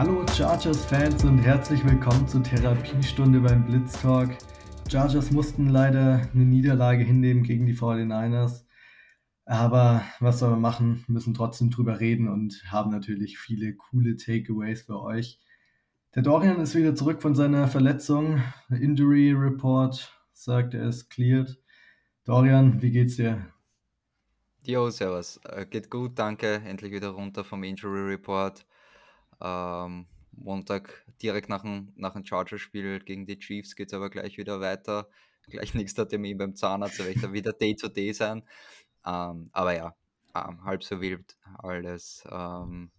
Hallo Chargers-Fans und herzlich willkommen zur Therapiestunde beim Blitz Talk. Chargers mussten leider eine Niederlage hinnehmen gegen die 49ers. Aber was soll man machen? Müssen trotzdem drüber reden und haben natürlich viele coole Takeaways für euch. Der Dorian ist wieder zurück von seiner Verletzung. Injury Report sagt, er ist cleared. Dorian, wie geht's dir? Jo, servus. Äh, geht gut, danke. Endlich wieder runter vom Injury Report. Ähm, Montag direkt nach dem, nach dem Chargers-Spiel gegen die Chiefs geht es aber gleich wieder weiter. Gleich nächster Termin beim Zahnarzt, da werde ich dann wieder Day-to-Day sein. Ähm, aber ja, ähm, halb so wild alles. Ähm,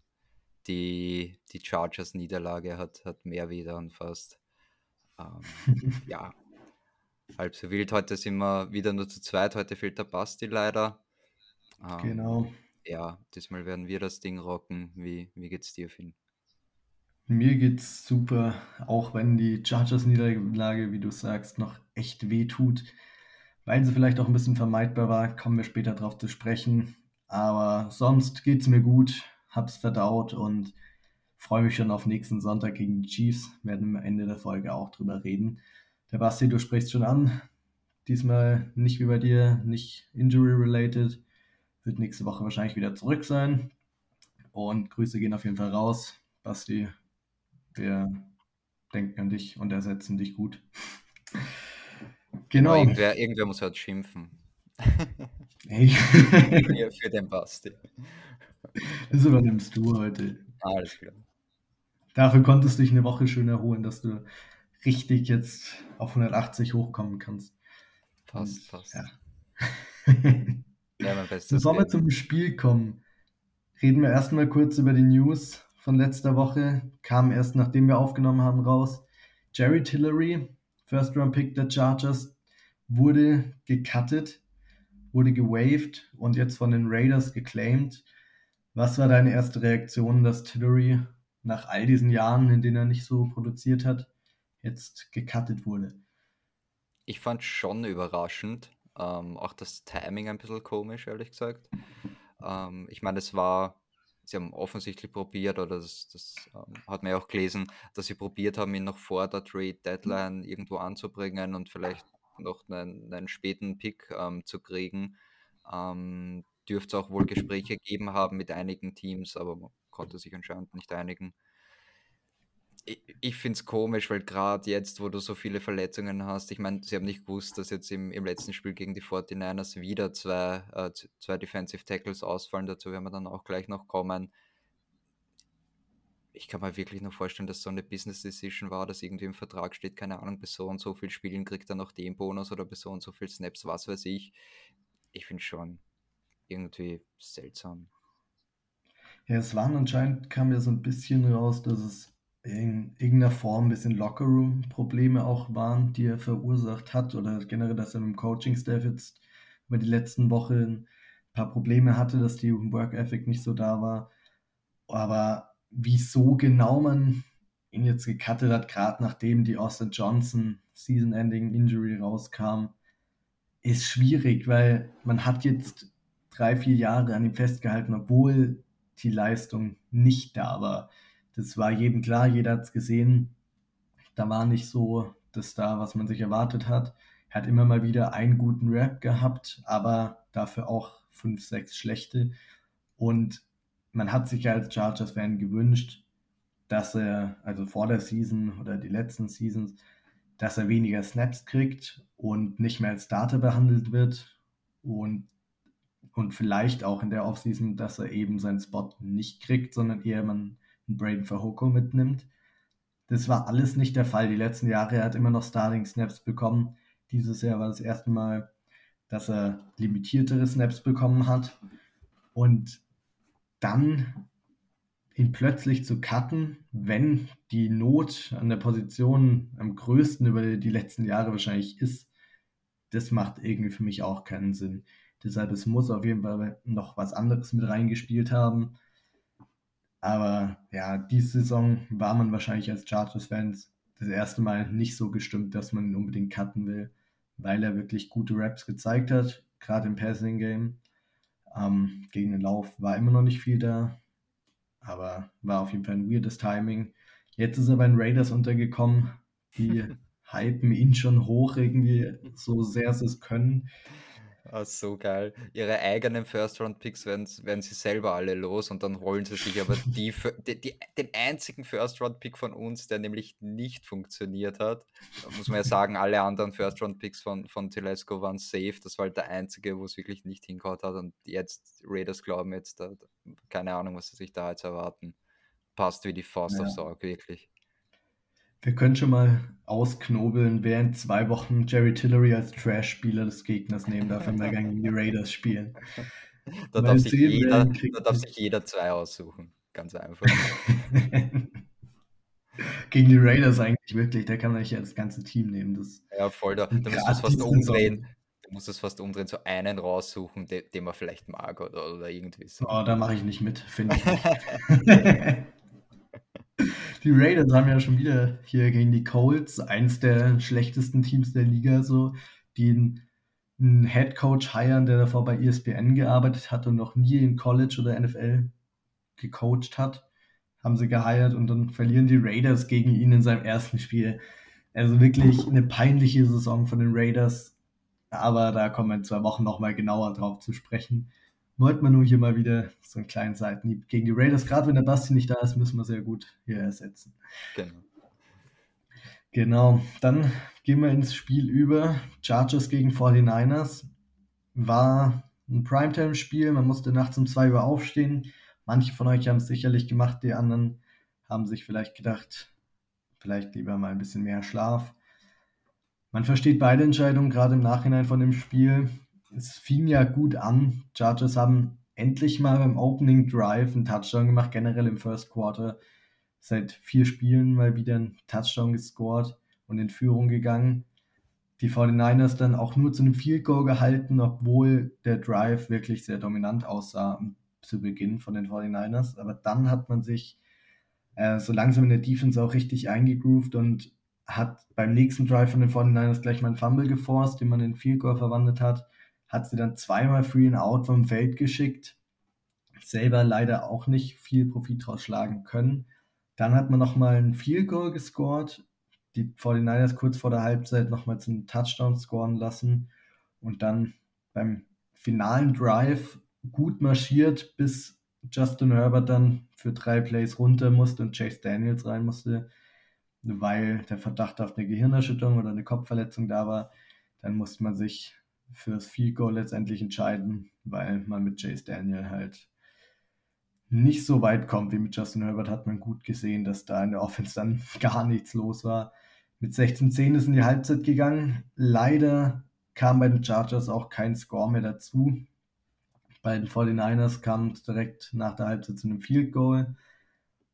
die, die Chargers-Niederlage hat, hat mehr wieder und fast. Ähm, ja, halb so wild. Heute sind wir wieder nur zu zweit. Heute fehlt der Basti leider. Ähm, genau. Ja, diesmal werden wir das Ding rocken. Wie, wie geht's dir, Finn? Mir geht's super, auch wenn die Chargers-Niederlage, wie du sagst, noch echt weh tut. Weil sie vielleicht auch ein bisschen vermeidbar war, kommen wir später darauf zu sprechen. Aber sonst geht's mir gut, hab's verdaut und freue mich schon auf nächsten Sonntag gegen die Chiefs. Werden am Ende der Folge auch drüber reden. Der Basti, du sprichst schon an. Diesmal nicht wie bei dir, nicht injury-related. Wird nächste Woche wahrscheinlich wieder zurück sein. Und Grüße gehen auf jeden Fall raus. Basti, wir denken an dich und ersetzen dich gut. genau. irgendwer, irgendwer muss halt schimpfen. Hey. für den Basti. Das übernimmst du heute. Alles klar. Dafür konntest du dich eine Woche schön erholen, dass du richtig jetzt auf 180 hochkommen kannst. Passt, passt. Ja. ja, mein Bestes. Bevor wir zum Spiel kommen, reden wir erstmal kurz über die News von letzter Woche kam erst nachdem wir aufgenommen haben raus. Jerry Tillery, First Round Pick der Chargers, wurde gecuttet, wurde gewaved und jetzt von den Raiders geclaimed. Was war deine erste Reaktion, dass Tillery nach all diesen Jahren, in denen er nicht so produziert hat, jetzt gecuttet wurde? Ich fand schon überraschend. Ähm, auch das Timing ein bisschen komisch, ehrlich gesagt. Ähm, ich meine, es war sie haben offensichtlich probiert, oder das, das ähm, hat man ja auch gelesen, dass sie probiert haben, ihn noch vor der Trade Deadline irgendwo anzubringen und vielleicht noch einen, einen späten Pick ähm, zu kriegen. Ähm, dürfte es auch wohl Gespräche gegeben haben mit einigen Teams, aber man konnte sich anscheinend nicht einigen ich, ich finde es komisch, weil gerade jetzt, wo du so viele Verletzungen hast, ich meine, sie haben nicht gewusst, dass jetzt im, im letzten Spiel gegen die 49ers wieder zwei, äh, zwei Defensive Tackles ausfallen, dazu werden wir dann auch gleich noch kommen. Ich kann mir wirklich nur vorstellen, dass so eine Business Decision war, dass irgendwie im Vertrag steht, keine Ahnung, bis so und so viel Spielen kriegt er noch den Bonus oder bis so und so viel Snaps, was weiß ich. Ich finde schon irgendwie seltsam. Ja, es waren anscheinend, kam ja so ein bisschen raus, dass es in irgendeiner Form ein bisschen Lockerroom-Probleme auch waren, die er verursacht hat oder generell, dass er mit dem Coaching-Staff jetzt über die letzten Wochen ein paar Probleme hatte, dass die Work Ethic nicht so da war. Aber wieso genau man ihn jetzt gecuttet hat, gerade nachdem die Austin Johnson Season-Ending Injury rauskam, ist schwierig, weil man hat jetzt drei, vier Jahre an ihm festgehalten, obwohl die Leistung nicht da war. Das war jedem klar, jeder hat es gesehen. Da war nicht so das da, was man sich erwartet hat. Er hat immer mal wieder einen guten Rap gehabt, aber dafür auch fünf, sechs schlechte. Und man hat sich als Chargers-Fan gewünscht, dass er, also vor der Season oder die letzten Seasons, dass er weniger Snaps kriegt und nicht mehr als Starter behandelt wird und, und vielleicht auch in der Offseason, dass er eben seinen Spot nicht kriegt, sondern eher man Braden Fahoko mitnimmt. Das war alles nicht der Fall. Die letzten Jahre er hat immer noch Starting Snaps bekommen. Dieses Jahr war das erste Mal, dass er limitiertere Snaps bekommen hat. Und dann ihn plötzlich zu cutten, wenn die Not an der Position am größten über die letzten Jahre wahrscheinlich ist, das macht irgendwie für mich auch keinen Sinn. Deshalb, es muss auf jeden Fall noch was anderes mit reingespielt haben. Aber ja, diese Saison war man wahrscheinlich als Chargers-Fans das erste Mal nicht so gestimmt, dass man ihn unbedingt cutten will, weil er wirklich gute Raps gezeigt hat, gerade im Passing-Game. Ähm, gegen den Lauf war immer noch nicht viel da. aber war auf jeden Fall ein weirdes Timing. Jetzt ist er bei den Raiders untergekommen. Die hypen ihn schon hoch irgendwie, so sehr sie es können. Ah, so geil. Ihre eigenen First-Round-Picks werden, werden sie selber alle los und dann holen sie sich aber die, die, die den einzigen First-Round-Pick von uns, der nämlich nicht funktioniert hat. Da muss man ja sagen, alle anderen First-Round-Picks von, von Telesco waren safe. Das war halt der einzige, wo es wirklich nicht hingehauen hat. Und jetzt, Raiders glauben jetzt, da, keine Ahnung, was sie sich da jetzt erwarten. Passt wie die Faust ja. aufs Auge, wirklich. Wir können schon mal ausknobeln, wer in zwei Wochen Jerry Tillery als Trash-Spieler des Gegners nehmen darf, wenn wir gegen die Raiders spielen. Da darf, sich jeder, da darf sich jeder zwei aussuchen. Ganz einfach. gegen die Raiders eigentlich wirklich, da kann man nicht das ganze Team nehmen. Das ja, voll. Da, da musst du es fast umdrehen. Du musst es fast umdrehen, so einen raussuchen, den, den man vielleicht mag oder, oder irgendwie so. Oh, da mache ich nicht mit, finde ich nicht. Die Raiders haben ja schon wieder hier gegen die Colts, eins der schlechtesten Teams der Liga, so, die einen Head Coach heiern, der davor bei ESPN gearbeitet hat und noch nie in College oder NFL gecoacht hat, haben sie geheiert und dann verlieren die Raiders gegen ihn in seinem ersten Spiel. Also wirklich eine peinliche Saison von den Raiders, aber da kommen wir in zwei Wochen nochmal genauer drauf zu sprechen wollten wir nur hier mal wieder so einen kleinen Seitenhieb gegen die Raiders. Gerade wenn der Basti nicht da ist, müssen wir sehr gut hier ersetzen. Genau. Genau, dann gehen wir ins Spiel über. Chargers gegen 49ers. War ein Primetime-Spiel, man musste nachts um 2 Uhr aufstehen. Manche von euch haben es sicherlich gemacht, die anderen haben sich vielleicht gedacht, vielleicht lieber mal ein bisschen mehr Schlaf. Man versteht beide Entscheidungen, gerade im Nachhinein von dem Spiel es fing ja gut an. Chargers haben endlich mal beim Opening Drive einen Touchdown gemacht, generell im First Quarter. Seit vier Spielen mal wieder einen Touchdown gescored und in Führung gegangen. Die 49ers dann auch nur zu einem Field Goal gehalten, obwohl der Drive wirklich sehr dominant aussah zu Beginn von den 49ers. Aber dann hat man sich äh, so langsam in der Defense auch richtig eingegroovt und hat beim nächsten Drive von den 49ers gleich mal einen Fumble geforst, den man in Field Goal verwandelt hat hat sie dann zweimal Free and Out vom Feld geschickt. Selber leider auch nicht viel Profit draus schlagen können. Dann hat man nochmal ein Field Goal gescored. Die 49ers kurz vor der Halbzeit nochmal zum Touchdown scoren lassen. Und dann beim finalen Drive gut marschiert, bis Justin Herbert dann für drei Plays runter musste und Chase Daniels rein musste, weil der Verdacht auf eine Gehirnerschütterung oder eine Kopfverletzung da war. Dann musste man sich für das Field Goal letztendlich entscheiden, weil man mit Chase Daniel halt nicht so weit kommt wie mit Justin Herbert, hat man gut gesehen, dass da in der Offense dann gar nichts los war. Mit 16-10 ist in die Halbzeit gegangen. Leider kam bei den Chargers auch kein Score mehr dazu. Bei den 49ers kam direkt nach der Halbzeit zu einem Field Goal,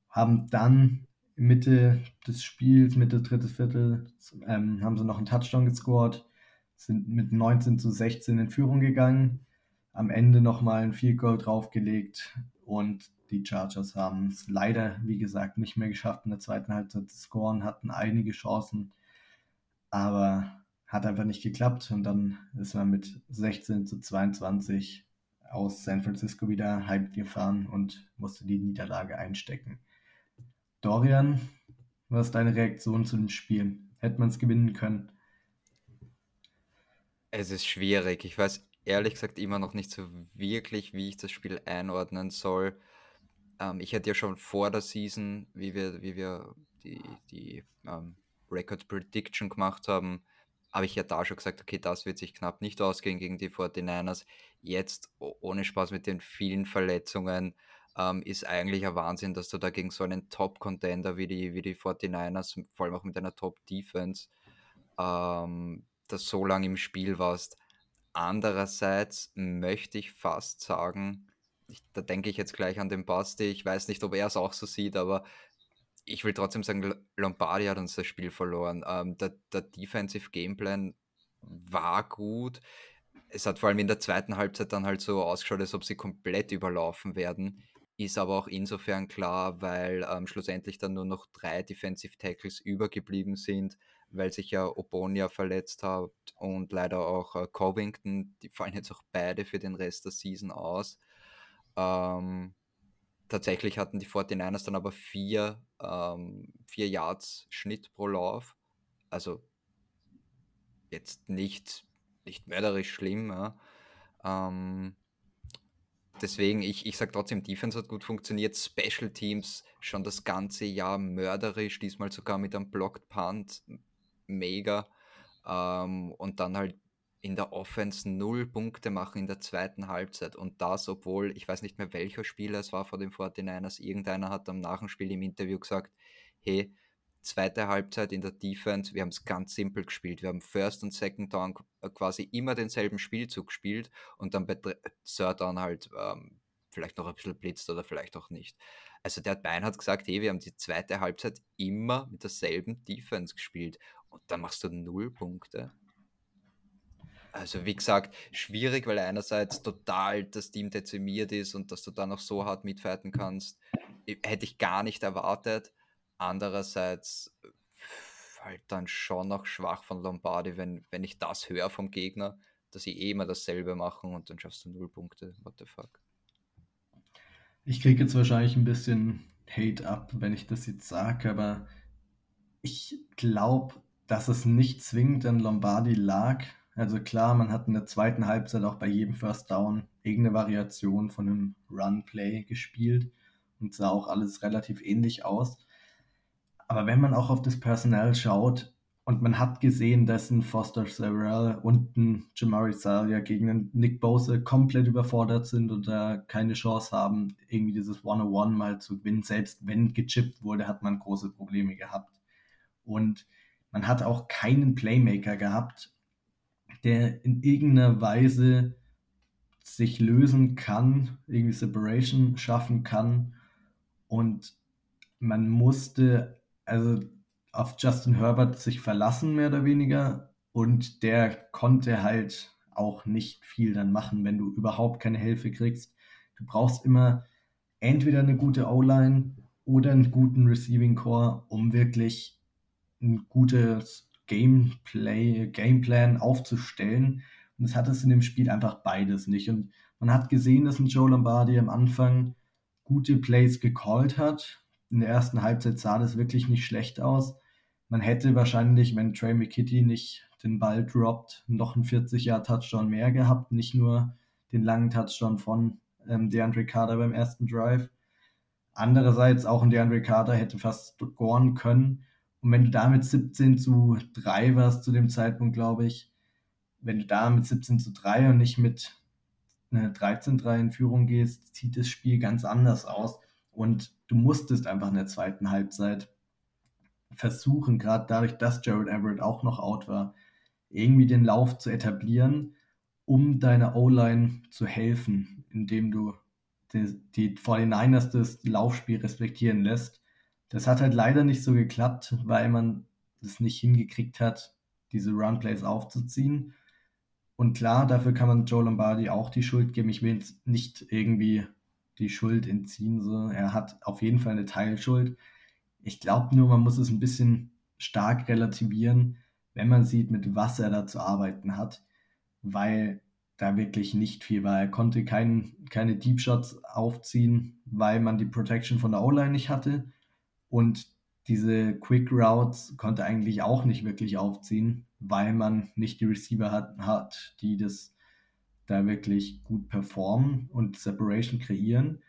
haben dann Mitte des Spiels, Mitte drittes Viertel, ähm, haben sie noch einen Touchdown gescored sind mit 19 zu 16 in Führung gegangen, am Ende nochmal ein Field Goal draufgelegt und die Chargers haben es leider, wie gesagt, nicht mehr geschafft in der zweiten Halbzeit zu scoren, hatten einige Chancen, aber hat einfach nicht geklappt und dann ist man mit 16 zu 22 aus San Francisco wieder heimgefahren und musste die Niederlage einstecken. Dorian, was ist deine Reaktion zu dem Spiel? Hätte man es gewinnen können? Es ist schwierig. Ich weiß ehrlich gesagt immer noch nicht so wirklich, wie ich das Spiel einordnen soll. Ähm, ich hätte ja schon vor der Season, wie wir, wie wir die, die ähm, Record Prediction gemacht haben, habe ich ja da schon gesagt, okay, das wird sich knapp nicht ausgehen gegen die 49ers. Jetzt, ohne Spaß mit den vielen Verletzungen, ähm, ist eigentlich ein Wahnsinn, dass du da gegen so einen Top-Contender wie die, wie die 49ers, vor allem auch mit einer Top-Defense, ähm, das so lange im Spiel warst. Andererseits möchte ich fast sagen, ich, da denke ich jetzt gleich an den Basti, ich weiß nicht, ob er es auch so sieht, aber ich will trotzdem sagen, Lombardi hat uns das Spiel verloren. Ähm, der, der Defensive Gameplan war gut. Es hat vor allem in der zweiten Halbzeit dann halt so ausgeschaut, als ob sie komplett überlaufen werden. Ist aber auch insofern klar, weil ähm, schlussendlich dann nur noch drei Defensive Tackles übergeblieben sind weil sich ja Obonia verletzt hat und leider auch äh, Covington, die fallen jetzt auch beide für den Rest der Season aus. Ähm, tatsächlich hatten die 49ers dann aber vier, ähm, vier Yards Schnitt pro Lauf. Also jetzt nicht, nicht mörderisch schlimm. Ja. Ähm, deswegen, ich, ich sage trotzdem, Defense hat gut funktioniert. Special Teams schon das ganze Jahr mörderisch, diesmal sogar mit einem Blocked Punt. Mega. Ähm, und dann halt in der Offense null Punkte machen in der zweiten Halbzeit. Und das, obwohl, ich weiß nicht mehr welcher Spieler es war vor den 49ers, irgendeiner hat am Nachspiel im Interview gesagt, hey, zweite Halbzeit in der Defense, wir haben es ganz simpel gespielt. Wir haben First und Second Down äh, quasi immer denselben Spielzug gespielt und dann bei Third Down halt ähm, vielleicht noch ein bisschen blitzt oder vielleicht auch nicht. Also der Bein hat gesagt, hey, wir haben die zweite Halbzeit immer mit derselben Defense gespielt und dann machst du null Punkte. Also wie gesagt, schwierig, weil einerseits total das Team dezimiert ist und dass du da noch so hart mitfighten kannst, hätte ich gar nicht erwartet. Andererseits äh, halt dann schon noch schwach von Lombardi, wenn, wenn ich das höre vom Gegner, dass sie eh immer dasselbe machen und dann schaffst du null Punkte. What the fuck? Ich kriege jetzt wahrscheinlich ein bisschen Hate ab, wenn ich das jetzt sage, aber ich glaube, dass es nicht zwingend an Lombardi lag. Also klar, man hat in der zweiten Halbzeit auch bei jedem First Down irgendeine Variation von einem Run-Play gespielt und sah auch alles relativ ähnlich aus. Aber wenn man auch auf das Personal schaut und man hat gesehen, dass ein Foster Sarell und ein Jamari Salia gegen einen Nick Bose komplett überfordert sind und da keine Chance haben, irgendwie dieses One-on-One mal zu gewinnen. Selbst wenn gechippt wurde, hat man große Probleme gehabt. Und man hat auch keinen Playmaker gehabt, der in irgendeiner Weise sich lösen kann, irgendwie Separation schaffen kann. Und man musste also auf Justin Herbert sich verlassen, mehr oder weniger. Und der konnte halt auch nicht viel dann machen, wenn du überhaupt keine Hilfe kriegst. Du brauchst immer entweder eine gute O-Line oder einen guten Receiving Core, um wirklich ein gutes Gameplay, Gameplan aufzustellen. Und es hat es in dem Spiel einfach beides nicht. Und man hat gesehen, dass ein Joe Lombardi am Anfang gute Plays gecallt hat, in der ersten Halbzeit sah das wirklich nicht schlecht aus. Man hätte wahrscheinlich, wenn Trey McKitty nicht den Ball droppt, noch einen 40-Jahr-Touchdown mehr gehabt, nicht nur den langen Touchdown von ähm, DeAndre Carter beim ersten Drive. Andererseits auch ein DeAndre Carter hätte fast scoren können. Und wenn du da mit 17 zu 3 warst zu dem Zeitpunkt, glaube ich, wenn du da mit 17 zu 3 und nicht mit 13-3 in Führung gehst, sieht das Spiel ganz anders aus. Und du musstest einfach in der zweiten Halbzeit versuchen, gerade dadurch, dass Jared Everett auch noch out war, irgendwie den Lauf zu etablieren, um deiner O-Line zu helfen, indem du die, die 49ers das Laufspiel respektieren lässt. Das hat halt leider nicht so geklappt, weil man es nicht hingekriegt hat, diese Runplays aufzuziehen. Und klar, dafür kann man Joe Lombardi auch die Schuld geben. Ich will jetzt nicht irgendwie die Schuld entziehen. So. Er hat auf jeden Fall eine Teilschuld. Ich glaube nur, man muss es ein bisschen stark relativieren, wenn man sieht, mit was er da zu arbeiten hat, weil da wirklich nicht viel war. Er konnte kein, keine Deep Shots aufziehen, weil man die Protection von der O-Line nicht hatte und diese Quick Routes konnte eigentlich auch nicht wirklich aufziehen, weil man nicht die Receiver hat, hat die das da wirklich gut performen und Separation kreieren.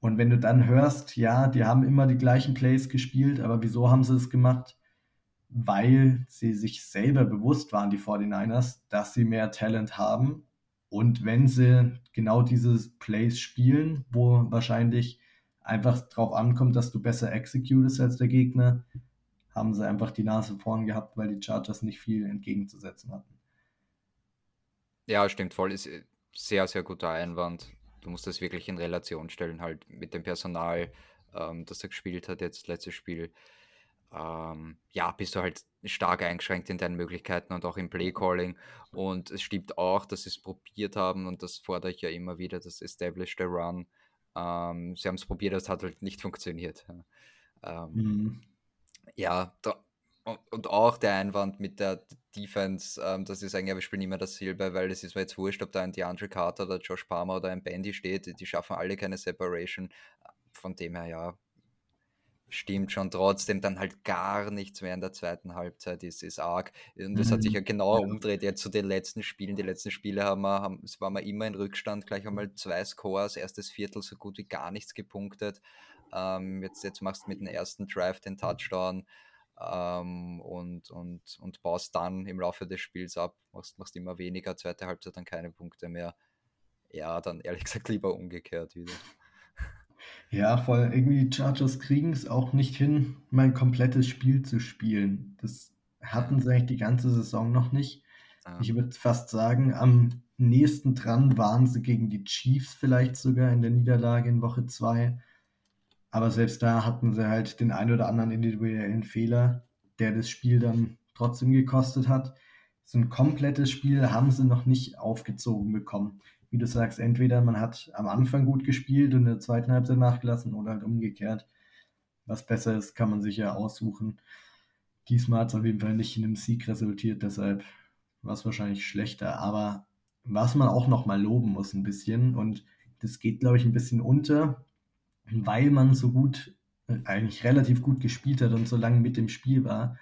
Und wenn du dann hörst, ja, die haben immer die gleichen Plays gespielt, aber wieso haben sie es gemacht? Weil sie sich selber bewusst waren, die 49ers, dass sie mehr Talent haben. Und wenn sie genau diese Plays spielen, wo wahrscheinlich einfach drauf ankommt, dass du besser executest als der Gegner, haben sie einfach die Nase vorn gehabt, weil die Chargers nicht viel entgegenzusetzen hatten. Ja, stimmt voll. Ist äh, sehr, sehr guter Einwand. Du musst das wirklich in Relation stellen, halt mit dem Personal, ähm, das er gespielt hat, jetzt letztes Spiel. Ähm, ja, bist du halt stark eingeschränkt in deinen Möglichkeiten und auch im Playcalling. Und es stimmt auch, dass sie es probiert haben und das fordere ich ja immer wieder, das Established Run. Ähm, sie haben es probiert, es hat halt nicht funktioniert. Ähm, mhm. Ja, da, und, und auch der Einwand mit der Defense, ähm, das ist eigentlich, wir spielen immer dasselbe, weil es ist mir jetzt wurscht, ob da ein DeAndre Carter oder Josh Palmer oder ein Bandy steht, die schaffen alle keine Separation. von dem her, ja, stimmt schon trotzdem dann halt gar nichts mehr in der zweiten Halbzeit ist, ist arg. Und das mhm. hat sich ja mhm. genau ja. umdreht jetzt zu den letzten Spielen. Die letzten Spiele haben wir, haben, es war wir immer in Rückstand, gleich einmal zwei Scores, erstes Viertel so gut wie gar nichts gepunktet. Ähm, jetzt, jetzt machst du mit dem ersten Drive den Touchdown ähm, und, und, und baust dann im Laufe des Spiels ab, machst, machst immer weniger, zweite Halbzeit dann keine Punkte mehr. Ja, dann ehrlich gesagt lieber umgekehrt wieder. Ja, voll. Irgendwie Chargers kriegen es auch nicht hin, mein komplettes Spiel zu spielen. Das hatten sie eigentlich die ganze Saison noch nicht. Ja. Ich würde fast sagen, am nächsten dran waren sie gegen die Chiefs vielleicht sogar in der Niederlage in Woche 2. Aber selbst da hatten sie halt den ein oder anderen individuellen Fehler, der das Spiel dann trotzdem gekostet hat. So ein komplettes Spiel haben sie noch nicht aufgezogen bekommen. Wie du sagst, entweder man hat am Anfang gut gespielt und in der zweiten Halbzeit nachgelassen oder halt umgekehrt. Was besser ist, kann man sich ja aussuchen. Diesmal hat es auf jeden Fall nicht in einem Sieg resultiert, deshalb war es wahrscheinlich schlechter. Aber was man auch noch mal loben muss ein bisschen und das geht, glaube ich, ein bisschen unter, weil man so gut, eigentlich relativ gut gespielt hat und so lange mit dem Spiel war,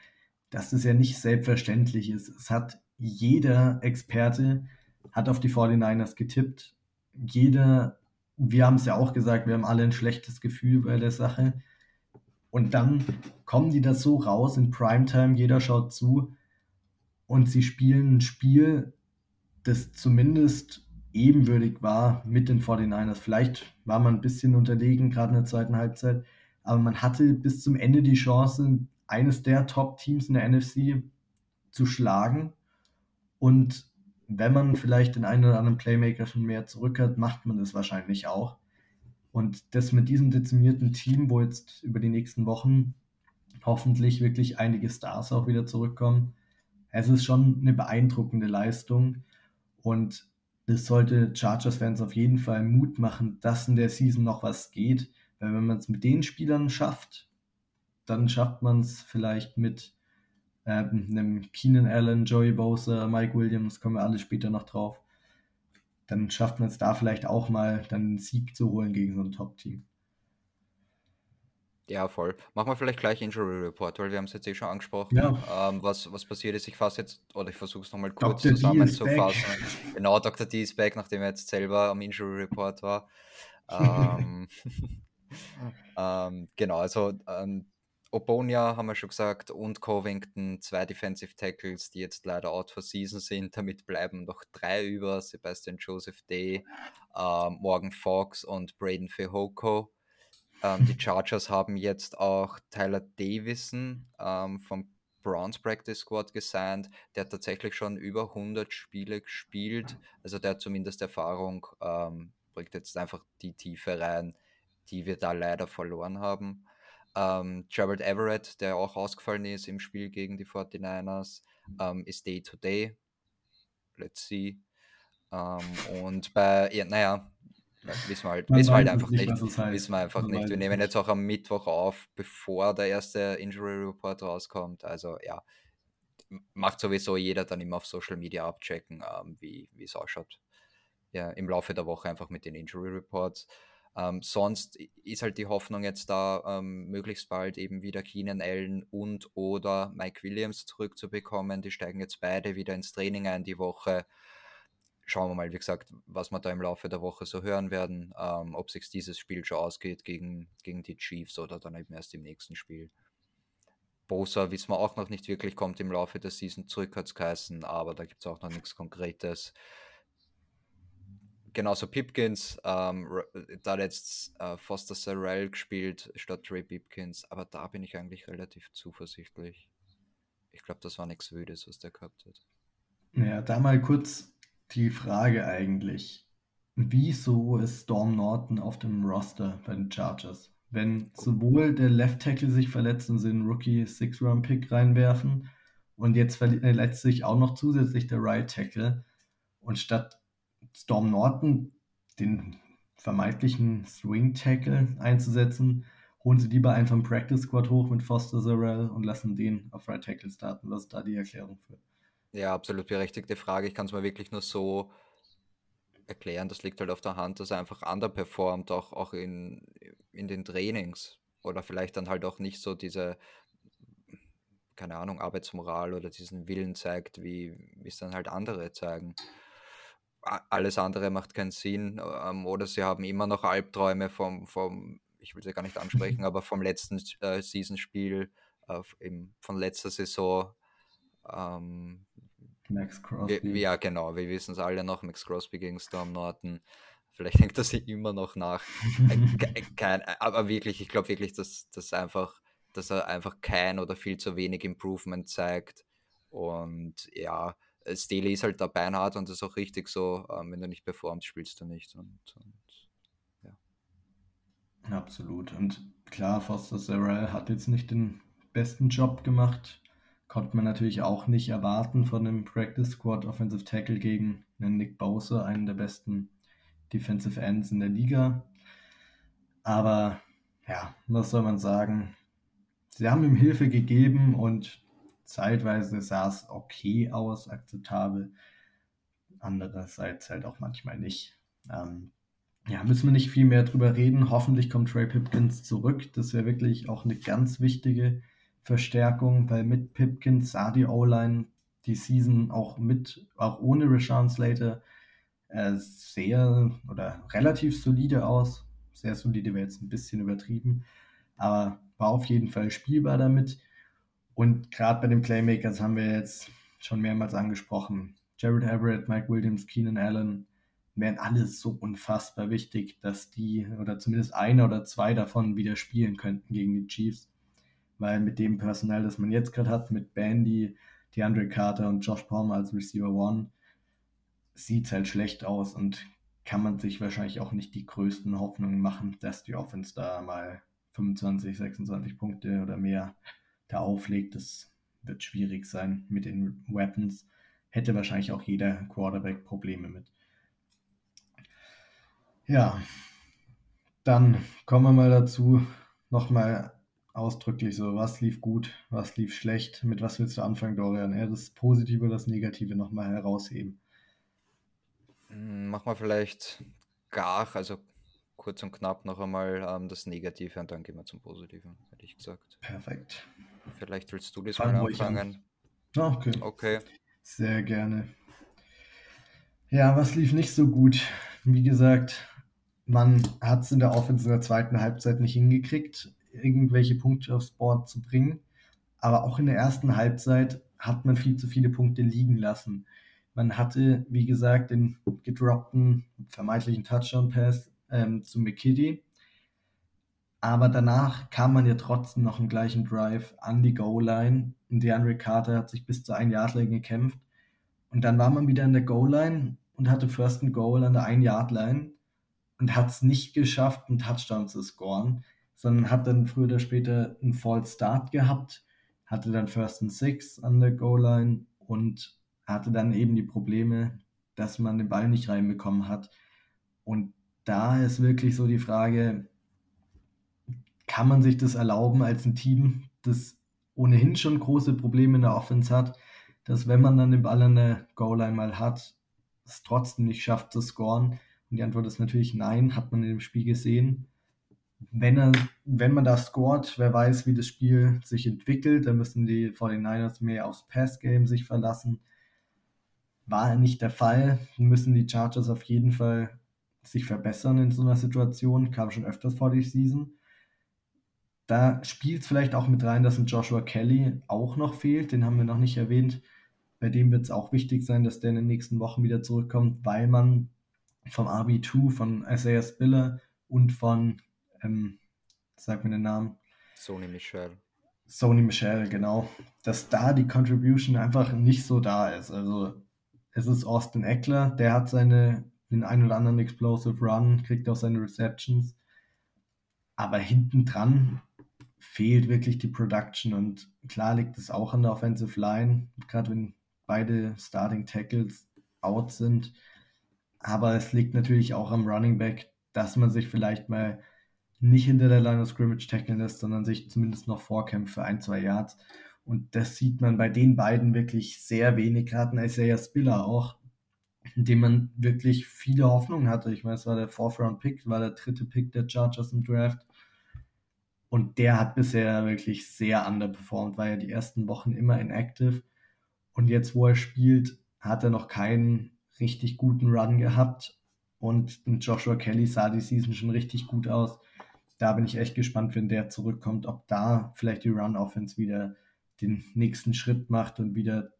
dass das ja nicht selbstverständlich ist. Es hat jeder Experte hat auf die 49ers getippt. Jeder, wir haben es ja auch gesagt, wir haben alle ein schlechtes Gefühl bei der Sache. Und dann kommen die da so raus in Primetime, jeder schaut zu und sie spielen ein Spiel, das zumindest ebenwürdig war mit den 49ers. Vielleicht war man ein bisschen unterlegen, gerade in der zweiten Halbzeit, aber man hatte bis zum Ende die Chance, eines der Top-Teams in der NFC zu schlagen. Und wenn man vielleicht den einen oder anderen Playmaker schon mehr zurück hat, macht man das wahrscheinlich auch. Und das mit diesem dezimierten Team, wo jetzt über die nächsten Wochen hoffentlich wirklich einige Stars auch wieder zurückkommen, es ist schon eine beeindruckende Leistung. Und das sollte Chargers-Fans auf jeden Fall Mut machen, dass in der Season noch was geht. Weil wenn man es mit den Spielern schafft, dann schafft man es vielleicht mit äh, einem Keenan Allen, Joey Bosa, Mike Williams, kommen wir alle später noch drauf. Dann schafft man es da vielleicht auch mal, dann einen Sieg zu holen gegen so ein Top-Team. Ja, voll. Machen wir vielleicht gleich Injury Report, weil wir haben es jetzt eh schon angesprochen. Ja. Ähm, was, was passiert ist, ich fasse jetzt, oder ich versuche es nochmal kurz Dr. zusammenzufassen. Genau, Dr. D ist back, nachdem er jetzt selber am Injury Report war. ähm, ähm, genau, also ähm, Obonia haben wir schon gesagt und Covington, zwei Defensive Tackles, die jetzt leider out for season sind. Damit bleiben noch drei über: Sebastian Joseph Day, äh, Morgan Fox und Braden Fehoko. Ähm, die Chargers haben jetzt auch Tyler Davison ähm, vom Browns Practice Squad gesigned. Der hat tatsächlich schon über 100 Spiele gespielt. Also der hat zumindest Erfahrung, ähm, bringt jetzt einfach die Tiefe rein, die wir da leider verloren haben. Ähm, Gerald Everett, der auch ausgefallen ist im Spiel gegen die 49ers, ähm, ist Day to Day. Let's see. Ähm, und bei, ja, naja, Wissen wir halt, wissen wir halt einfach nicht. nicht. Wissen wir einfach Man nicht. Wir nehmen jetzt auch am Mittwoch auf, bevor der erste Injury Report rauskommt. Also ja, macht sowieso jeder dann immer auf Social Media abchecken, ähm, wie es ausschaut. Ja, im Laufe der Woche einfach mit den Injury Reports. Ähm, sonst ist halt die Hoffnung jetzt da, ähm, möglichst bald eben wieder Keenan Allen und oder Mike Williams zurückzubekommen. Die steigen jetzt beide wieder ins Training ein die Woche schauen wir mal, wie gesagt, was wir da im Laufe der Woche so hören werden, ähm, ob sich dieses Spiel schon ausgeht gegen, gegen die Chiefs oder dann eben erst im nächsten Spiel. Bosa wissen wir auch noch nicht wirklich, kommt im Laufe der Season zurück, hat es geheißen, aber da gibt es auch noch nichts Konkretes. Genauso Pipkins, ähm, da jetzt äh, Foster Sorrell gespielt statt Trey Pipkins, aber da bin ich eigentlich relativ zuversichtlich. Ich glaube, das war nichts Wüdes, was der gehabt hat. Ja, da mal kurz die Frage eigentlich, wieso ist Storm Norton auf dem Roster bei den Chargers? Wenn sowohl der Left Tackle sich verletzt und sie einen Rookie Six-Round-Pick reinwerfen und jetzt verletzt sich auch noch zusätzlich der Right Tackle und statt Storm Norton den vermeintlichen Swing Tackle einzusetzen, holen sie lieber einen Practice Squad hoch mit Foster Zarell und lassen den auf Right Tackle starten. Was ist da die Erklärung für? Ja, absolut berechtigte Frage. Ich kann es mir wirklich nur so erklären. Das liegt halt auf der Hand, dass er einfach underperformt, auch, auch in, in den Trainings oder vielleicht dann halt auch nicht so diese, keine Ahnung, Arbeitsmoral oder diesen Willen zeigt, wie es dann halt andere zeigen. Alles andere macht keinen Sinn ähm, oder sie haben immer noch Albträume vom, vom ich will sie gar nicht ansprechen, aber vom letzten äh, Seasonspiel, äh, von letzter Saison. Ähm, Max Crosby. Wir, ja, genau, wir wissen es alle noch, Max Crosby gegen Storm Norton. Vielleicht hängt das immer noch nach. Äh, kein, aber wirklich, ich glaube wirklich, dass, dass, einfach, dass er einfach kein oder viel zu wenig Improvement zeigt. Und ja, Staley ist halt da beinhart und das ist auch richtig so, ähm, wenn du nicht performst, spielst du nicht. Und, und ja. Absolut. Und klar, Foster Sarah hat jetzt nicht den besten Job gemacht. Konnte man natürlich auch nicht erwarten von einem Practice Squad Offensive Tackle gegen einen Nick Bowser, einen der besten Defensive Ends in der Liga. Aber ja, was soll man sagen? Sie haben ihm Hilfe gegeben und zeitweise sah es okay aus, akzeptabel. Andererseits halt auch manchmal nicht. Ähm, ja, müssen wir nicht viel mehr drüber reden. Hoffentlich kommt Trey Pipkins zurück. Das wäre wirklich auch eine ganz wichtige Verstärkung, weil mit Pipkins sah die O-Line die Season auch mit, auch ohne Rashawn Slater äh, sehr oder relativ solide aus. Sehr solide wäre jetzt ein bisschen übertrieben, aber war auf jeden Fall spielbar damit. Und gerade bei den Playmakers haben wir jetzt schon mehrmals angesprochen. Jared Everett, Mike Williams, Keenan Allen wären alles so unfassbar wichtig, dass die oder zumindest einer oder zwei davon wieder spielen könnten gegen die Chiefs. Weil mit dem Personal, das man jetzt gerade hat, mit Bandy, DeAndre Carter und Josh Palmer als Receiver One, sieht es halt schlecht aus und kann man sich wahrscheinlich auch nicht die größten Hoffnungen machen, dass die Offense da mal 25, 26 Punkte oder mehr da auflegt. Das wird schwierig sein mit den Weapons. Hätte wahrscheinlich auch jeder Quarterback Probleme mit. Ja, dann kommen wir mal dazu, nochmal ausdrücklich so, was lief gut, was lief schlecht, mit was willst du anfangen, Dorian? Eher das Positive oder das Negative nochmal herausheben? Mach mal vielleicht gar, also kurz und knapp noch einmal ähm, das Negative und dann gehen wir zum Positiven, hätte ich gesagt. Perfekt. Vielleicht willst du das Fangen mal anfangen. An. Ah, okay. Okay. Sehr gerne. Ja, was lief nicht so gut? Wie gesagt, man hat es in der Offense in der zweiten Halbzeit nicht hingekriegt, irgendwelche Punkte aufs Board zu bringen. Aber auch in der ersten Halbzeit hat man viel zu viele Punkte liegen lassen. Man hatte, wie gesagt, den gedroppten, vermeintlichen Touchdown-Pass ähm, zu McKitty. Aber danach kam man ja trotzdem noch im gleichen Drive an die Goal-Line. Und DeAndre Carter hat sich bis zur 1-Yard-Line gekämpft. Und dann war man wieder an der Goal-Line und hatte First and Goal an der 1-Yard-Line und hat es nicht geschafft, einen Touchdown zu scoren, sondern hat dann früher oder später einen False Start gehabt, hatte dann First and Six an der Goal-Line und hatte dann eben die Probleme, dass man den Ball nicht reinbekommen hat. Und da ist wirklich so die Frage, kann man sich das erlauben als ein Team, das ohnehin schon große Probleme in der Offense hat, dass wenn man dann den Ball an der Goal-Line mal hat, es trotzdem nicht schafft zu scoren? Und die Antwort ist natürlich nein, hat man in dem Spiel gesehen. Wenn, er, wenn man da scoret, wer weiß, wie das Spiel sich entwickelt, dann müssen die 49ers mehr aufs Pass-Game sich verlassen war nicht der Fall. Müssen die Chargers auf jeden Fall sich verbessern in so einer Situation. Kam schon öfters vor die Season. Da spielt es vielleicht auch mit rein, dass ein Joshua Kelly auch noch fehlt. Den haben wir noch nicht erwähnt. Bei dem wird es auch wichtig sein, dass der in den nächsten Wochen wieder zurückkommt, weil man vom RB2, von Isaiah Spiller und von, ähm, sag mir den Namen. Sony Michel. Sony Michel, genau. Dass da die Contribution einfach nicht so da ist. Also es ist Austin Eckler, der hat seine, den ein oder anderen Explosive Run, kriegt auch seine Receptions. Aber hinten dran fehlt wirklich die Production und klar liegt es auch an der Offensive Line, gerade wenn beide Starting Tackles out sind. Aber es liegt natürlich auch am Running Back, dass man sich vielleicht mal nicht hinter der Line of Scrimmage tackeln lässt, sondern sich zumindest noch vorkämpft für ein, zwei Yards. Und das sieht man bei den beiden wirklich sehr wenig, gerade Isaiah Spiller auch, in dem man wirklich viele Hoffnungen hatte. Ich meine, es war der Fourth Round Pick, war der dritte Pick der Chargers im Draft. Und der hat bisher wirklich sehr underperformed, war ja die ersten Wochen immer inactive. Und jetzt, wo er spielt, hat er noch keinen richtig guten Run gehabt. Und Joshua Kelly sah die Season schon richtig gut aus. Da bin ich echt gespannt, wenn der zurückkommt, ob da vielleicht die Run-Offense wieder den nächsten Schritt macht und wieder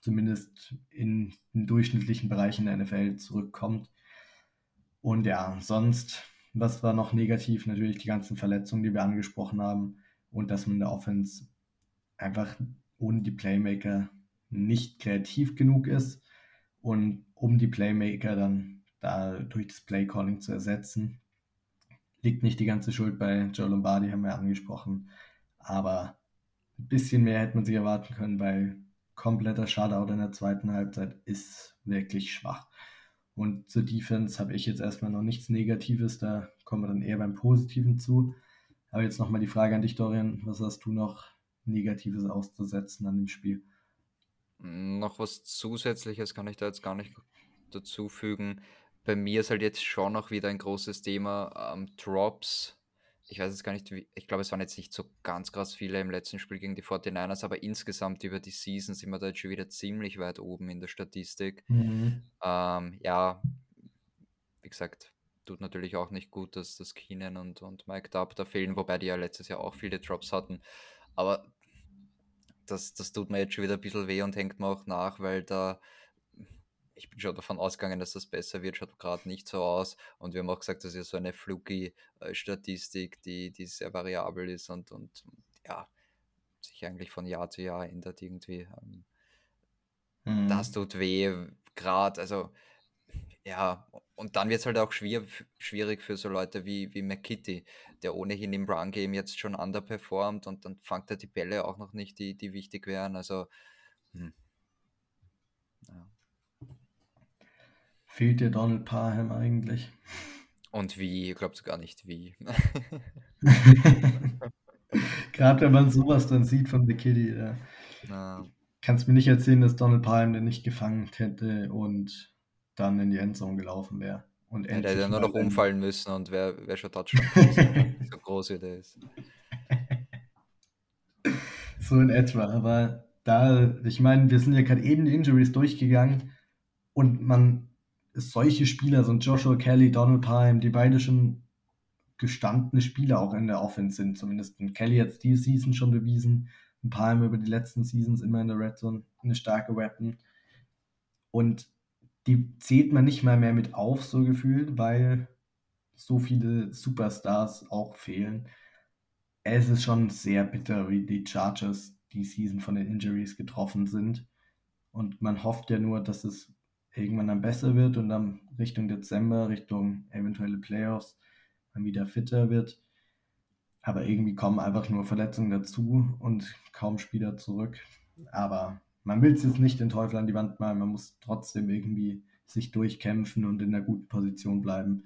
zumindest in den durchschnittlichen Bereich in der NFL zurückkommt. Und ja, sonst, was war noch negativ? Natürlich die ganzen Verletzungen, die wir angesprochen haben und dass man in der Offense einfach ohne die Playmaker nicht kreativ genug ist und um die Playmaker dann da durch das Playcalling zu ersetzen, liegt nicht die ganze Schuld bei Joe Lombardi, haben wir angesprochen, aber ein bisschen mehr hätte man sich erwarten können, weil kompletter Shutout in der zweiten Halbzeit ist wirklich schwach. Und zur Defense habe ich jetzt erstmal noch nichts Negatives, da kommen wir dann eher beim Positiven zu. Aber jetzt nochmal die Frage an dich, Dorian, was hast du noch Negatives auszusetzen an dem Spiel? Noch was Zusätzliches kann ich da jetzt gar nicht dazu fügen. Bei mir ist halt jetzt schon noch wieder ein großes Thema ähm, Drops ich weiß jetzt gar nicht, wie, ich glaube, es waren jetzt nicht so ganz krass viele im letzten Spiel gegen die 49ers, aber insgesamt über die Season sind wir da jetzt schon wieder ziemlich weit oben in der Statistik. Mhm. Ähm, ja, wie gesagt, tut natürlich auch nicht gut, dass das Keenan und, und Mike Dub da fehlen, wobei die ja letztes Jahr auch viele Drops hatten. Aber das, das tut mir jetzt schon wieder ein bisschen weh und hängt mir auch nach, weil da ich bin schon davon ausgegangen, dass das besser wird, schaut gerade nicht so aus. Und wir haben auch gesagt, das ist so eine fluky äh, Statistik, die, die sehr variabel ist und, und ja, sich eigentlich von Jahr zu Jahr ändert irgendwie. Ähm, mhm. Das tut weh, gerade, also ja, und dann wird es halt auch schwer, schwierig für so Leute wie, wie McKitty, der ohnehin im Run-Game jetzt schon underperformt und dann fangt er die Bälle auch noch nicht, die, die wichtig wären. Also, hm. ja. Fehlt dir Donald Parham eigentlich? Und wie? Ihr glaubt gar nicht wie. Gerade wenn man sowas dann sieht von The Kitty, da ja. kannst mir nicht erzählen, dass Donald Parham den nicht gefangen hätte und dann in die Endzone gelaufen wäre. Und ja, der hätte nur noch umfallen müssen und wäre wär schon Touchdown so groß wie der ist. So in etwa, aber da, ich meine, wir sind ja gerade eben die Injuries durchgegangen und man solche Spieler, so ein Joshua Kelly, Donald Palm, die beide schon gestandene Spieler auch in der Offense sind. Zumindest ein Kelly hat es diese Season schon bewiesen. Ein Palm über die letzten Seasons immer in der Red Zone eine starke Weapon. Und die zählt man nicht mal mehr mit auf, so gefühlt, weil so viele Superstars auch fehlen. Es ist schon sehr bitter, wie die Chargers die Season von den Injuries getroffen sind. Und man hofft ja nur, dass es irgendwann dann besser wird und dann Richtung Dezember, Richtung eventuelle Playoffs, dann wieder fitter wird. Aber irgendwie kommen einfach nur Verletzungen dazu und kaum Spieler zurück. Aber man will es jetzt nicht den Teufel an die Wand malen, man muss trotzdem irgendwie sich durchkämpfen und in einer guten Position bleiben.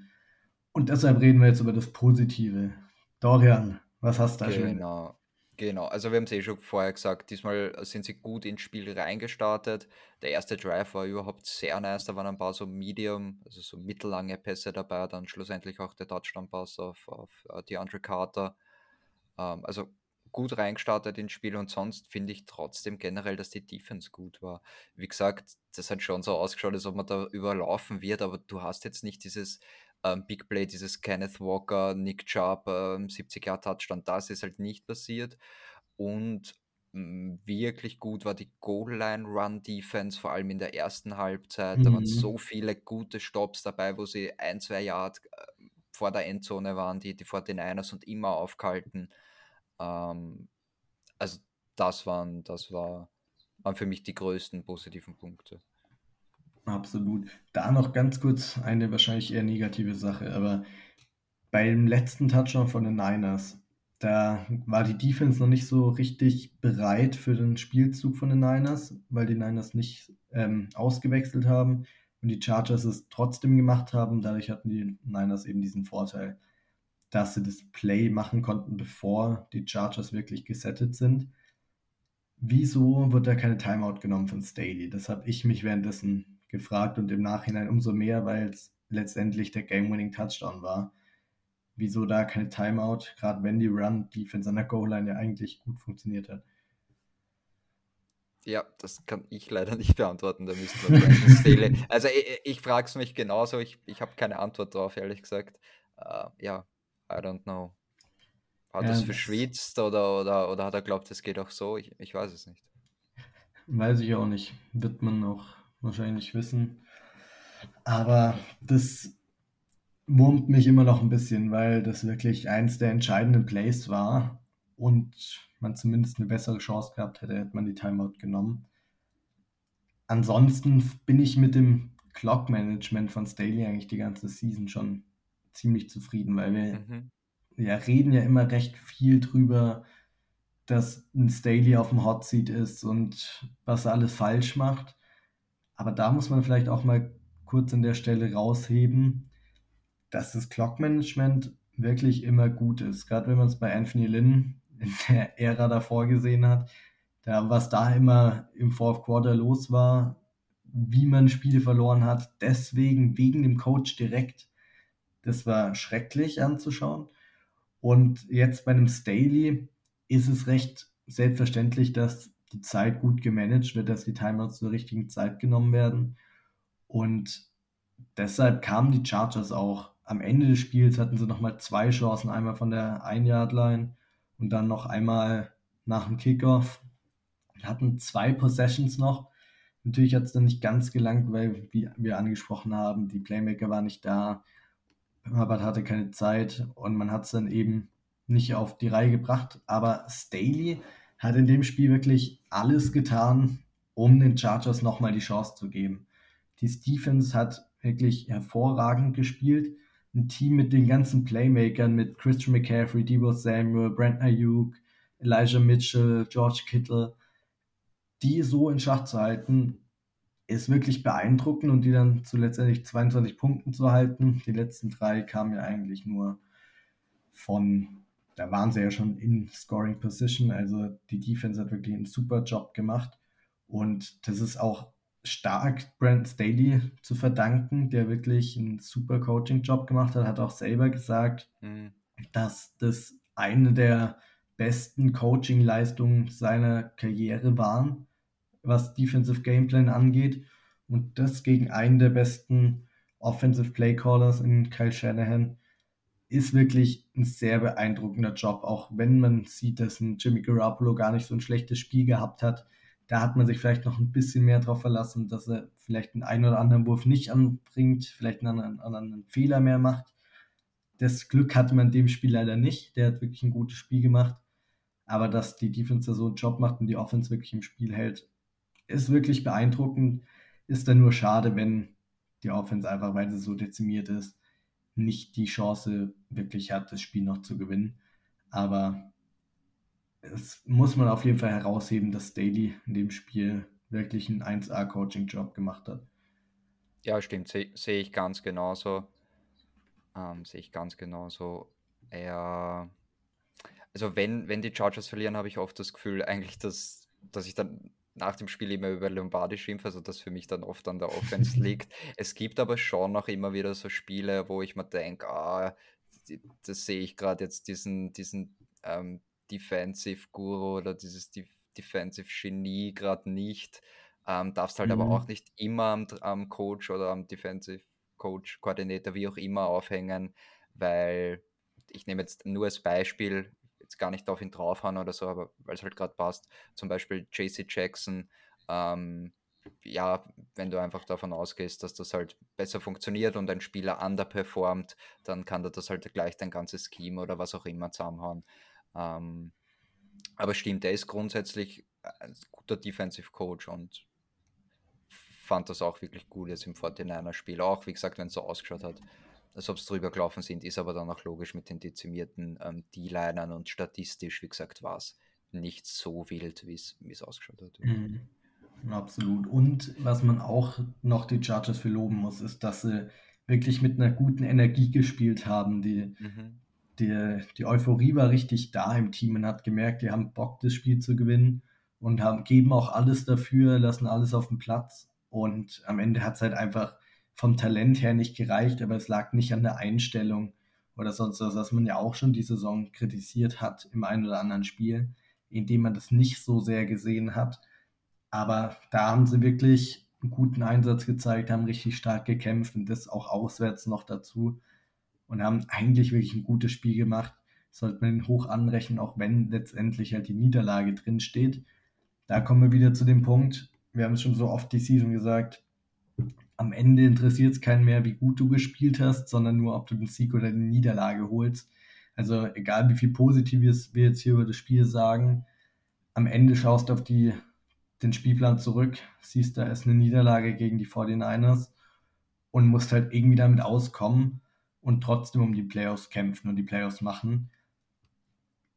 Und deshalb reden wir jetzt über das Positive. Dorian, was hast du da genau. schon? Genau. Genau, also wir haben es eh schon vorher gesagt, diesmal sind sie gut ins Spiel reingestartet. Der erste Drive war überhaupt sehr nice, da waren ein paar so Medium, also so mittellange Pässe dabei, dann schlussendlich auch der Touchdown-Pass auf, auf uh, DeAndre Carter. Ähm, also gut reingestartet ins Spiel und sonst finde ich trotzdem generell, dass die Defense gut war. Wie gesagt, das hat schon so ausgeschaut, als ob man da überlaufen wird, aber du hast jetzt nicht dieses ähm, Big Play, dieses Kenneth Walker, Nick Chubb, ähm, 70 Jahre Touchdown, das ist halt nicht passiert. Und mh, mm, wirklich gut war die Goal-Line-Run-Defense, vor allem in der ersten Halbzeit. Mhm. Da waren mhm. so viele gute Stops dabei, wo sie ein, zwei Yard äh, vor der Endzone waren, die, die 49ers und immer aufgehalten. Ähm, also das waren, das war, waren für mich die größten positiven Punkte. Absolut. Da noch ganz kurz eine wahrscheinlich eher negative Sache, aber beim letzten Touchdown von den Niners, da war die Defense noch nicht so richtig bereit für den Spielzug von den Niners, weil die Niners nicht ähm, ausgewechselt haben und die Chargers es trotzdem gemacht haben. Dadurch hatten die Niners eben diesen Vorteil, dass sie das Play machen konnten, bevor die Chargers wirklich gesettet sind. Wieso wird da keine Timeout genommen von Staley? Das habe ich mich währenddessen gefragt und im Nachhinein umso mehr, weil es letztendlich der Game-Winning Touchdown war. wieso da keine Timeout, gerade wenn die Run-Defense an der Goal-Line ja eigentlich gut funktioniert hat. Ja, das kann ich leider nicht beantworten. Da wir Staley. Also ich, ich frage es mich genauso. Ich, ich habe keine Antwort drauf, ehrlich gesagt. Uh, ja, I don't know. Hat ja, er es verschwitzt oder, oder, oder hat er glaubt, es geht auch so? Ich, ich weiß es nicht. Weiß ich auch nicht. Wird man auch wahrscheinlich wissen. Aber das wurmt mich immer noch ein bisschen, weil das wirklich eins der entscheidenden Plays war und man zumindest eine bessere Chance gehabt hätte, hätte man die Timeout genommen. Ansonsten bin ich mit dem Clock-Management von Staley eigentlich die ganze Season schon ziemlich zufrieden, weil wir mhm. ja, reden ja immer recht viel drüber, dass ein Staley auf dem Hot Seat ist und was er alles falsch macht. Aber da muss man vielleicht auch mal kurz an der Stelle rausheben, dass das Clock-Management wirklich immer gut ist. Gerade wenn man es bei Anthony Lynn in der Ära davor gesehen hat, da, was da immer im Fourth Quarter los war, wie man Spiele verloren hat, deswegen, wegen dem Coach direkt, das war schrecklich anzuschauen. Und jetzt bei einem Staley ist es recht selbstverständlich, dass die Zeit gut gemanagt wird, dass die Timeouts zur richtigen Zeit genommen werden. Und deshalb kamen die Chargers auch am Ende des Spiels, hatten sie nochmal zwei Chancen, einmal von der Ein-Yard-Line und dann noch einmal nach dem Kickoff. Hatten zwei Possessions noch. Natürlich hat es dann nicht ganz gelangt, weil, wie wir angesprochen haben, die Playmaker waren nicht da. Herbert hatte keine Zeit und man hat es dann eben nicht auf die Reihe gebracht. Aber Staley hat in dem Spiel wirklich alles getan, um den Chargers nochmal die Chance zu geben. Die Defense hat wirklich hervorragend gespielt ein Team mit den ganzen Playmakern, mit Christian McCaffrey, Debo Samuel, Brent Ayuk, Elijah Mitchell, George Kittle, die so in Schach zu halten, ist wirklich beeindruckend und die dann zu letztendlich 22 Punkten zu halten. Die letzten drei kamen ja eigentlich nur von, da waren sie ja schon in Scoring Position, also die Defense hat wirklich einen super Job gemacht und das ist auch stark Brandon Staley zu verdanken, der wirklich einen super Coaching-Job gemacht hat, hat auch selber gesagt, mhm. dass das eine der besten Coaching-Leistungen seiner Karriere waren, was Defensive Gameplan angeht. Und das gegen einen der besten Offensive Playcallers in Kyle Shanahan ist wirklich ein sehr beeindruckender Job, auch wenn man sieht, dass ein Jimmy Garoppolo gar nicht so ein schlechtes Spiel gehabt hat da hat man sich vielleicht noch ein bisschen mehr darauf verlassen, dass er vielleicht einen einen oder anderen Wurf nicht anbringt, vielleicht einen anderen, anderen Fehler mehr macht. Das Glück hatte man dem Spiel leider nicht. Der hat wirklich ein gutes Spiel gemacht. Aber dass die Defense so einen Job macht und die Offense wirklich im Spiel hält, ist wirklich beeindruckend. Ist dann nur schade, wenn die Offense einfach, weil sie so dezimiert ist, nicht die Chance wirklich hat, das Spiel noch zu gewinnen. Aber es muss man auf jeden Fall herausheben, dass Daly in dem Spiel wirklich einen 1A-Coaching-Job gemacht hat. Ja, stimmt, sehe seh ich ganz genauso. Ähm, sehe ich ganz genauso. Er, also wenn, wenn die Chargers verlieren, habe ich oft das Gefühl eigentlich, dass, dass ich dann nach dem Spiel immer über Lombardi schimpfe, also das für mich dann oft an der Offense liegt. Es gibt aber schon noch immer wieder so Spiele, wo ich mir denke, ah, das sehe ich gerade jetzt diesen, diesen ähm, Defensive Guru oder dieses De Defensive Genie gerade nicht. Ähm, darfst halt mhm. aber auch nicht immer am, am, Coach oder am Defensive Coach, Koordinator, wie auch immer aufhängen, weil ich nehme jetzt nur als Beispiel, jetzt gar nicht auf ihn draufhauen oder so, aber weil es halt gerade passt, zum Beispiel JC Jackson, ähm, ja, wenn du einfach davon ausgehst, dass das halt besser funktioniert und ein Spieler underperformt, dann kann er das halt gleich dein ganzes Scheme oder was auch immer zusammenhauen. Ähm, aber stimmt, er ist grundsätzlich ein guter Defensive Coach und fand das auch wirklich gut jetzt im 49er-Spiel. Auch, wie gesagt, wenn es so ausgeschaut hat, als ob es drüber gelaufen sind, ist aber dann auch logisch mit den dezimierten ähm, D-Linern und statistisch, wie gesagt, war es nicht so wild, wie es ausgeschaut hat. Mhm. Absolut. Und was man auch noch die Chargers für loben muss, ist, dass sie wirklich mit einer guten Energie gespielt haben. Die, mhm die, die Euphorie war richtig da im Team. Man hat gemerkt, die haben Bock, das Spiel zu gewinnen und haben, geben auch alles dafür, lassen alles auf den Platz. Und am Ende hat es halt einfach vom Talent her nicht gereicht, aber es lag nicht an der Einstellung. oder sonst was, was man ja auch schon die Saison kritisiert hat im einen oder anderen Spiel, in dem man das nicht so sehr gesehen hat. Aber da haben sie wirklich einen guten Einsatz gezeigt, haben richtig stark gekämpft und das auch auswärts noch dazu und haben eigentlich wirklich ein gutes Spiel gemacht. Sollte man hoch anrechnen, auch wenn letztendlich halt die Niederlage drin steht. Da kommen wir wieder zu dem Punkt, wir haben es schon so oft die Season gesagt, am Ende interessiert es keinen mehr, wie gut du gespielt hast, sondern nur, ob du den Sieg oder die Niederlage holst. Also egal, wie viel Positives wir jetzt hier über das Spiel sagen, am Ende schaust du auf die, den Spielplan zurück, siehst, da ist eine Niederlage gegen die 49ers und musst halt irgendwie damit auskommen und trotzdem um die Playoffs kämpfen und die Playoffs machen.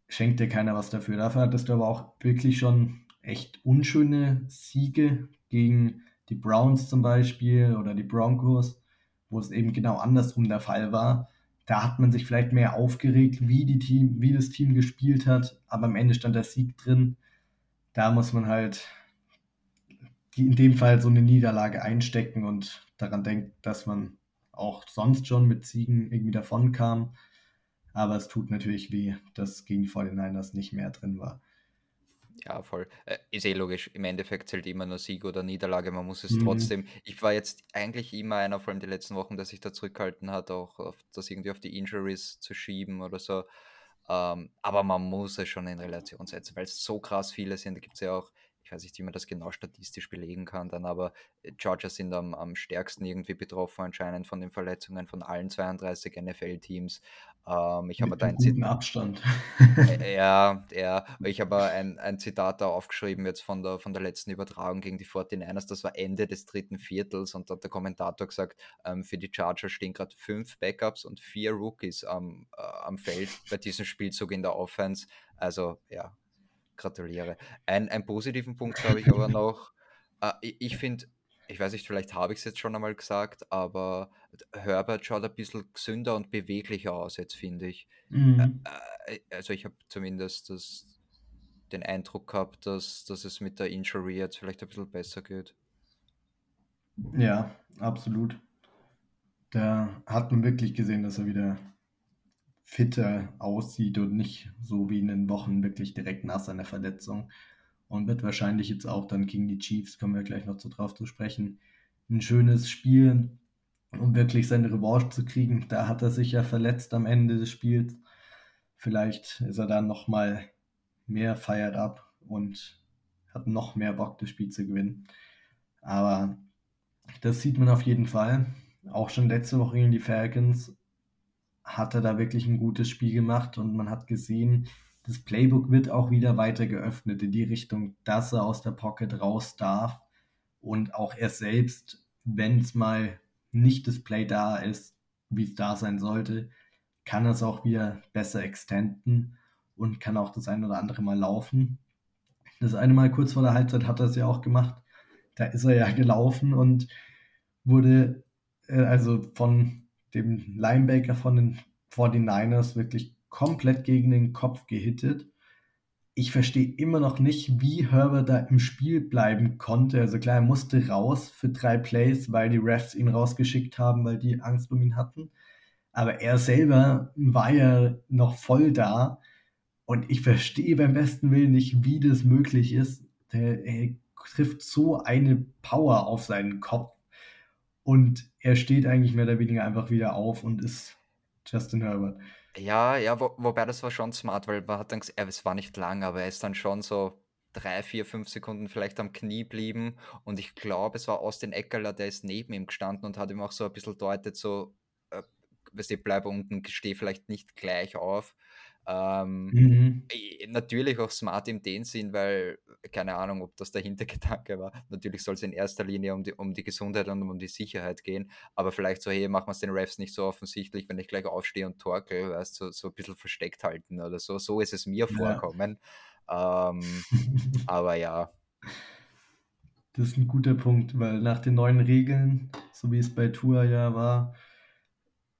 Schenkt dir keiner was dafür. Dafür hattest du aber auch wirklich schon echt unschöne Siege gegen die Browns zum Beispiel oder die Broncos, wo es eben genau andersrum der Fall war. Da hat man sich vielleicht mehr aufgeregt, wie, die Team, wie das Team gespielt hat, aber am Ende stand der Sieg drin. Da muss man halt in dem Fall so eine Niederlage einstecken und daran denken, dass man auch sonst schon mit Siegen irgendwie davon kam. Aber es tut natürlich weh, dass gegen die 49ers nicht mehr drin war. Ja, voll. Äh, ist eh logisch. Im Endeffekt zählt immer nur Sieg oder Niederlage. Man muss es mhm. trotzdem. Ich war jetzt eigentlich immer einer, vor allem die letzten Wochen, der sich da zurückgehalten hat, auch auf, das irgendwie auf die Injuries zu schieben oder so. Ähm, aber man muss es schon in Relation setzen, weil es so krass viele sind. Da gibt es ja auch ich weiß nicht, wie man das genau statistisch belegen kann, dann aber äh, Georgia sind am, am stärksten irgendwie betroffen anscheinend von den Verletzungen von allen 32 NFL-Teams. Ähm, ich habe da ein Zitat. Abstand. Ja, ja, ich habe ein, ein Zitat da aufgeschrieben jetzt von der, von der letzten Übertragung gegen die 49ers. Das war Ende des dritten Viertels und da hat der Kommentator gesagt, ähm, für die Chargers stehen gerade fünf Backups und vier Rookies am, äh, am Feld bei diesem Spielzug in der Offense. Also ja, gratuliere. Ein, einen positiven Punkt habe ich aber noch. Äh, ich, ich finde, ich weiß nicht, vielleicht habe ich es jetzt schon einmal gesagt, aber Herbert schaut ein bisschen gesünder und beweglicher aus, jetzt finde ich. Mhm. Also ich habe zumindest das, den Eindruck gehabt, dass, dass es mit der Injury jetzt vielleicht ein bisschen besser geht. Ja, absolut. Da hat man wirklich gesehen, dass er wieder fitter aussieht und nicht so wie in den Wochen wirklich direkt nach seiner Verletzung. Und wird wahrscheinlich jetzt auch dann gegen die Chiefs, kommen wir gleich noch so drauf zu sprechen, ein schönes Spiel, um wirklich seine Revanche zu kriegen. Da hat er sich ja verletzt am Ende des Spiels. Vielleicht ist er dann nochmal mehr fired up und hat noch mehr Bock, das Spiel zu gewinnen. Aber das sieht man auf jeden Fall. Auch schon letzte Woche gegen die Falcons hat er da wirklich ein gutes Spiel gemacht und man hat gesehen, das Playbook wird auch wieder weiter geöffnet in die Richtung, dass er aus der Pocket raus darf und auch er selbst, wenn es mal nicht das Play da ist, wie es da sein sollte, kann es auch wieder besser extenden und kann auch das ein oder andere Mal laufen. Das eine Mal kurz vor der Halbzeit hat er es ja auch gemacht. Da ist er ja gelaufen und wurde äh, also von dem Linebacker von den 49ers wirklich komplett gegen den Kopf gehittet. Ich verstehe immer noch nicht, wie Herbert da im Spiel bleiben konnte. Also klar, er musste raus für drei Plays, weil die Refs ihn rausgeschickt haben, weil die Angst um ihn hatten. Aber er selber war ja noch voll da. Und ich verstehe beim besten Willen nicht, wie das möglich ist. Der, er trifft so eine Power auf seinen Kopf. Und er steht eigentlich mehr oder weniger einfach wieder auf und ist Justin Herbert. Ja, ja, wo, wobei das war schon smart, weil man hat dann gesagt, es war nicht lang, aber er ist dann schon so drei, vier, fünf Sekunden vielleicht am Knie blieben. Und ich glaube, es war Austin Eckerler, der ist neben ihm gestanden und hat ihm auch so ein bisschen deutet, so, äh, weißt du, bleib unten, steh vielleicht nicht gleich auf. Ähm, mhm. Natürlich auch smart in dem Sinn, weil, keine Ahnung, ob das der Hintergedanke war. Natürlich soll es in erster Linie um die, um die Gesundheit und um die Sicherheit gehen, aber vielleicht so, hey, machen wir es den Refs nicht so offensichtlich, wenn ich gleich aufstehe und torkel, weißt so, so ein bisschen versteckt halten oder so. So ist es mir ja. vorkommen. Ähm, aber ja. Das ist ein guter Punkt, weil nach den neuen Regeln, so wie es bei Tour ja war,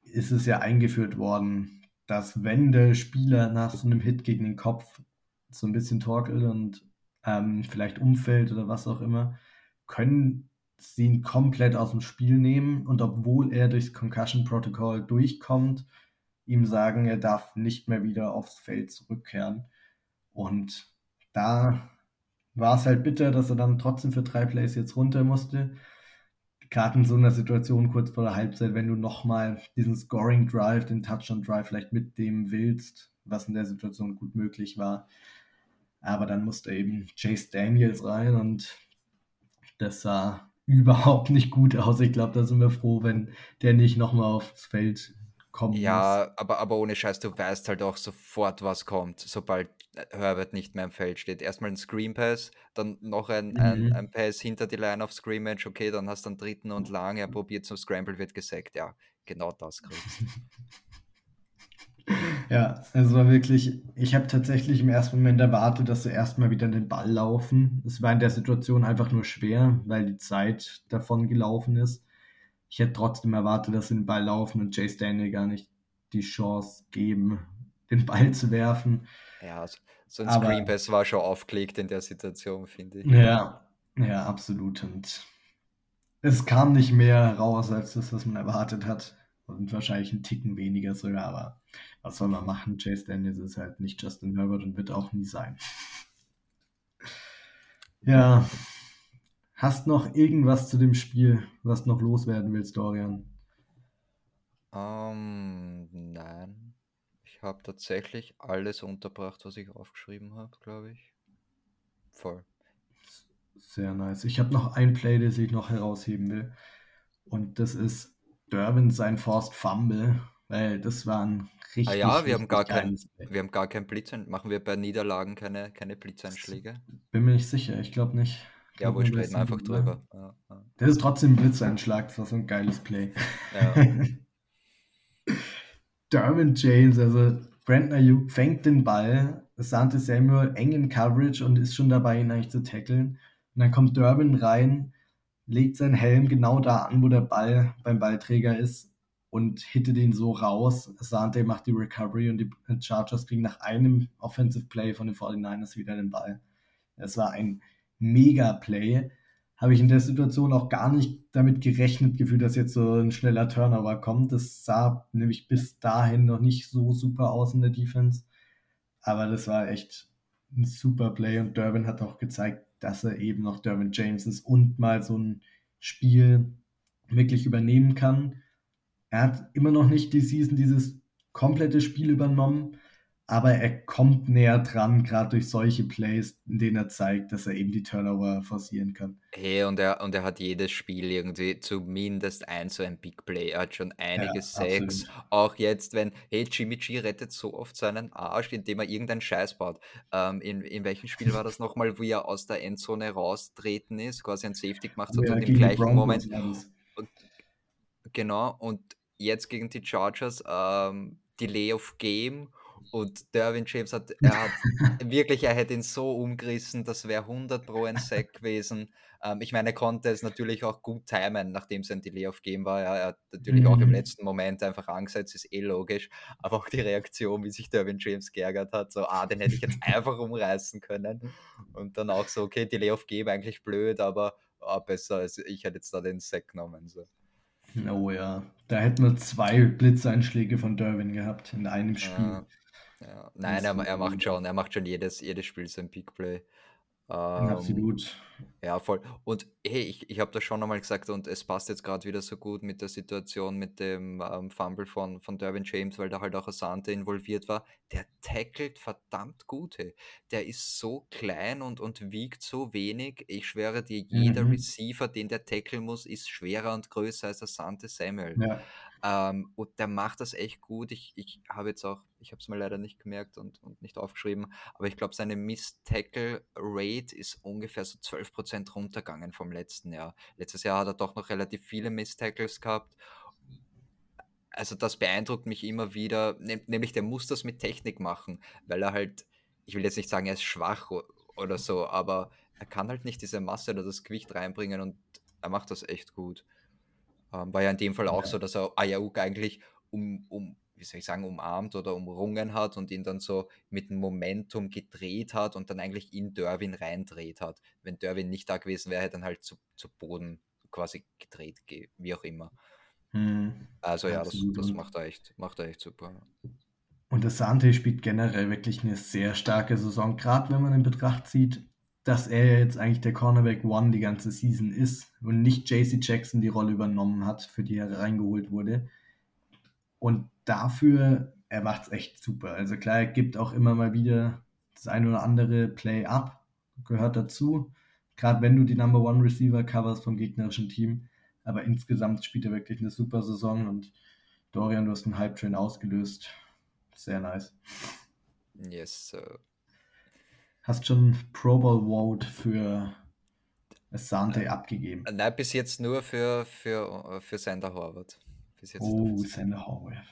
ist es ja eingeführt worden, dass wenn der Spieler nach so einem Hit gegen den Kopf so ein bisschen torkelt und ähm, vielleicht umfällt oder was auch immer, können sie ihn komplett aus dem Spiel nehmen und obwohl er durchs Concussion Protocol durchkommt, ihm sagen, er darf nicht mehr wieder aufs Feld zurückkehren. Und da war es halt bitter, dass er dann trotzdem für drei Plays jetzt runter musste. Gerade in so einer Situation kurz vor der Halbzeit, wenn du nochmal diesen Scoring Drive, den Touchdown Drive vielleicht mitnehmen willst, was in der Situation gut möglich war. Aber dann musste eben Chase Daniels rein und das sah überhaupt nicht gut aus. Ich glaube, da sind wir froh, wenn der nicht nochmal aufs Feld kommen Ja, muss. aber, aber ohne Scheiß, du weißt halt auch sofort, was kommt, sobald Herbert nicht mehr im Feld steht. Erstmal ein Screen Pass, dann noch ein, ein, mhm. ein Pass hinter die Line of Scrimmage, okay, dann hast du einen dritten und lang, er probiert zum Scramble, wird gesackt. Ja, genau das kriegst Ja, es war wirklich, ich habe tatsächlich im ersten Moment erwartet, dass sie erstmal wieder den Ball laufen. Es war in der Situation einfach nur schwer, weil die Zeit davon gelaufen ist. Ich hätte trotzdem erwartet, dass sie den Ball laufen und Chase Daniel gar nicht die Chance geben, den Ball zu werfen. Ja, so ein Aber, Screen Pass war schon aufgelegt in der Situation, finde ich. Ja, ja, absolut. Und es kam nicht mehr raus als das, was man erwartet hat. Und wahrscheinlich ein Ticken weniger sogar, aber was soll man machen? Chase Daniels ist halt nicht Justin Herbert und wird auch nie sein. Ja. Hast noch irgendwas zu dem Spiel, was noch loswerden willst, Dorian? Um, ähm, nein. Ich habe tatsächlich alles unterbracht, was ich aufgeschrieben habe, glaube ich. Voll. Sehr nice. Ich habe noch ein Play, das ich noch herausheben will. Und das ist Durbin sein Forced Fumble, weil das war ein richtig. Ah ja, wir haben gar kein, wir haben gar kein Blitz. Machen wir bei Niederlagen keine, keine Blitzeinschläge? Bin mir nicht sicher, ich glaube nicht. Ich ja, wo reden einfach drüber. Ja, ja. Das ist trotzdem ein Blitzeinschlag, das war so ein geiles Play. Ja. Derwin James, also Brandon Ayuk fängt den Ball, Sante Samuel eng in Coverage und ist schon dabei, ihn eigentlich zu tackeln. Und dann kommt Durbin rein, legt seinen Helm genau da an, wo der Ball beim Ballträger ist und hittet ihn so raus. Sante macht die Recovery und die Chargers kriegen nach einem Offensive Play von den 49ers wieder den Ball. Es war ein Mega-Play. Habe ich in der Situation auch gar nicht damit gerechnet gefühlt, dass jetzt so ein schneller Turnover kommt. Das sah nämlich bis dahin noch nicht so super aus in der Defense. Aber das war echt ein super Play und Durbin hat auch gezeigt, dass er eben noch Derwin James ist und mal so ein Spiel wirklich übernehmen kann. Er hat immer noch nicht die Season dieses komplette Spiel übernommen, aber er kommt näher dran, gerade durch solche Plays, in denen er zeigt, dass er eben die Turnover forcieren kann. Hey, und er, und er hat jedes Spiel irgendwie zumindest ein so ein Big Play. Er hat schon einige ja, Sacks. Auch jetzt, wenn, hey, Jimmy G rettet so oft seinen Arsch, indem er irgendeinen Scheiß baut. Ähm, in, in welchem Spiel war das nochmal, wo er aus der Endzone raustreten ist, quasi ein Safety gemacht hat ja, und im gleichen Moment. Und, genau, und jetzt gegen die Chargers, ähm, Delay of Game und Derwin James hat, er hat wirklich, er hätte ihn so umgerissen, das wäre 100 pro ein Sack gewesen. Ähm, ich meine, er konnte es natürlich auch gut timen, nachdem es ein Delay of Game war. Er hat natürlich mhm. auch im mhm. letzten Moment einfach angesetzt, ist eh logisch. Aber auch die Reaktion, wie sich Derwin James geärgert hat, so, ah, den hätte ich jetzt einfach umreißen können. Und dann auch so, okay, Delay of Game eigentlich blöd, aber ah, besser, als ich hätte jetzt da den Sack genommen. So. Oh ja, da hätten wir zwei Blitzeinschläge von Derwin gehabt in einem Spiel. Ja. Ja. Nein, er, er macht schon, er macht schon jedes, jedes Spiel sein Peak Play. Ähm, Absolut. Ja, voll. Und hey, ich, ich habe das schon einmal gesagt und es passt jetzt gerade wieder so gut mit der Situation mit dem ähm, Fumble von, von Derwin James, weil da halt auch Asante involviert war. Der tackelt verdammt gut. Hey. Der ist so klein und, und wiegt so wenig. Ich schwöre dir, jeder mhm. Receiver, den der tackeln muss, ist schwerer und größer als Asante Samuel. Ja. Ähm, und der macht das echt gut. Ich, ich habe jetzt auch, ich habe es mir leider nicht gemerkt und, und nicht aufgeschrieben, aber ich glaube, seine Miss-Tackle-Rate ist ungefähr so 12% runtergegangen vom letzten Jahr. Letztes Jahr hat er doch noch relativ viele Miss-Tackles gehabt. Also das beeindruckt mich immer wieder, nämlich der muss das mit Technik machen, weil er halt, ich will jetzt nicht sagen, er ist schwach oder so, aber er kann halt nicht diese Masse oder das Gewicht reinbringen und er macht das echt gut. Ähm, war ja in dem Fall auch ja. so, dass er Ayauk eigentlich um, um, wie soll ich sagen, umarmt oder umrungen hat und ihn dann so mit dem Momentum gedreht hat und dann eigentlich in Derwin reindreht hat. Wenn Derwin nicht da gewesen wäre, hätte dann halt zu, zu Boden quasi gedreht, wie auch immer. Mhm. Also ja, das, das macht, er echt, macht er echt super. Und der Sante spielt generell wirklich eine sehr starke Saison, gerade wenn man in Betracht zieht, dass er jetzt eigentlich der Cornerback One die ganze Season ist und nicht JC Jackson die Rolle übernommen hat, für die er reingeholt wurde. Und dafür, er macht es echt super. Also klar, er gibt auch immer mal wieder das ein oder andere Play up, gehört dazu. Gerade wenn du die Number One Receiver coverst vom gegnerischen Team. Aber insgesamt spielt er wirklich eine super Saison und Dorian, du hast einen Hype-Train ausgelöst. Sehr nice. Yes, Sir. Hast schon Pro Bowl Vote für Asante äh, abgegeben? Nein, bis jetzt nur für, für, für Sander Horvath. oh, Sander Horvath.